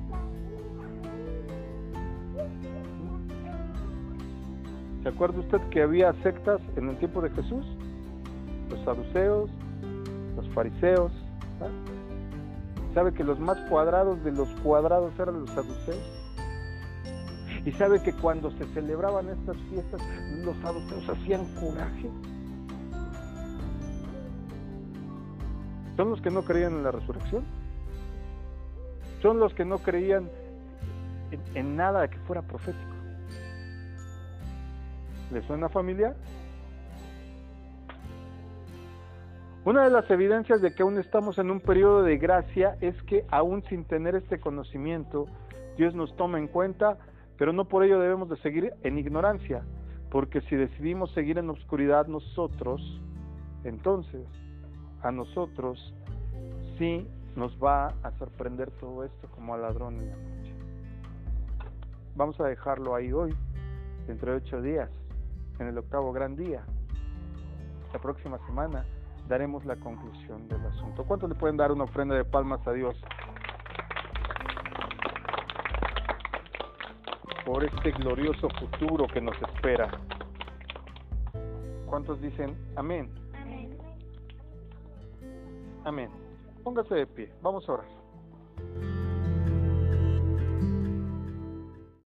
¿Se acuerda usted que había sectas en el tiempo de Jesús? Los saduceos, los fariseos. ¿Sabe que los más cuadrados de los cuadrados eran los saduceos? Y sabe que cuando se celebraban estas fiestas, los saduceos hacían coraje. Son los que no creían en la resurrección. Son los que no creían en, nada que fuera profético. ¿Le suena familiar? Una de las evidencias de que aún estamos en un periodo de gracia es que aún sin tener este conocimiento, Dios nos toma en cuenta, pero no por ello debemos de seguir en ignorancia, porque si decidimos seguir en oscuridad nosotros, entonces a nosotros sí nos va a sorprender todo esto como a ladrón en la noche. Vamos a dejarlo ahí hoy, dentro de ocho días en el octavo gran día. La próxima semana daremos la conclusión del asunto. ¿Cuántos le pueden dar una ofrenda de palmas a Dios? Por este glorioso futuro que nos espera. ¿Cuántos dicen amén? Amén. Póngase de pie. Vamos a orar.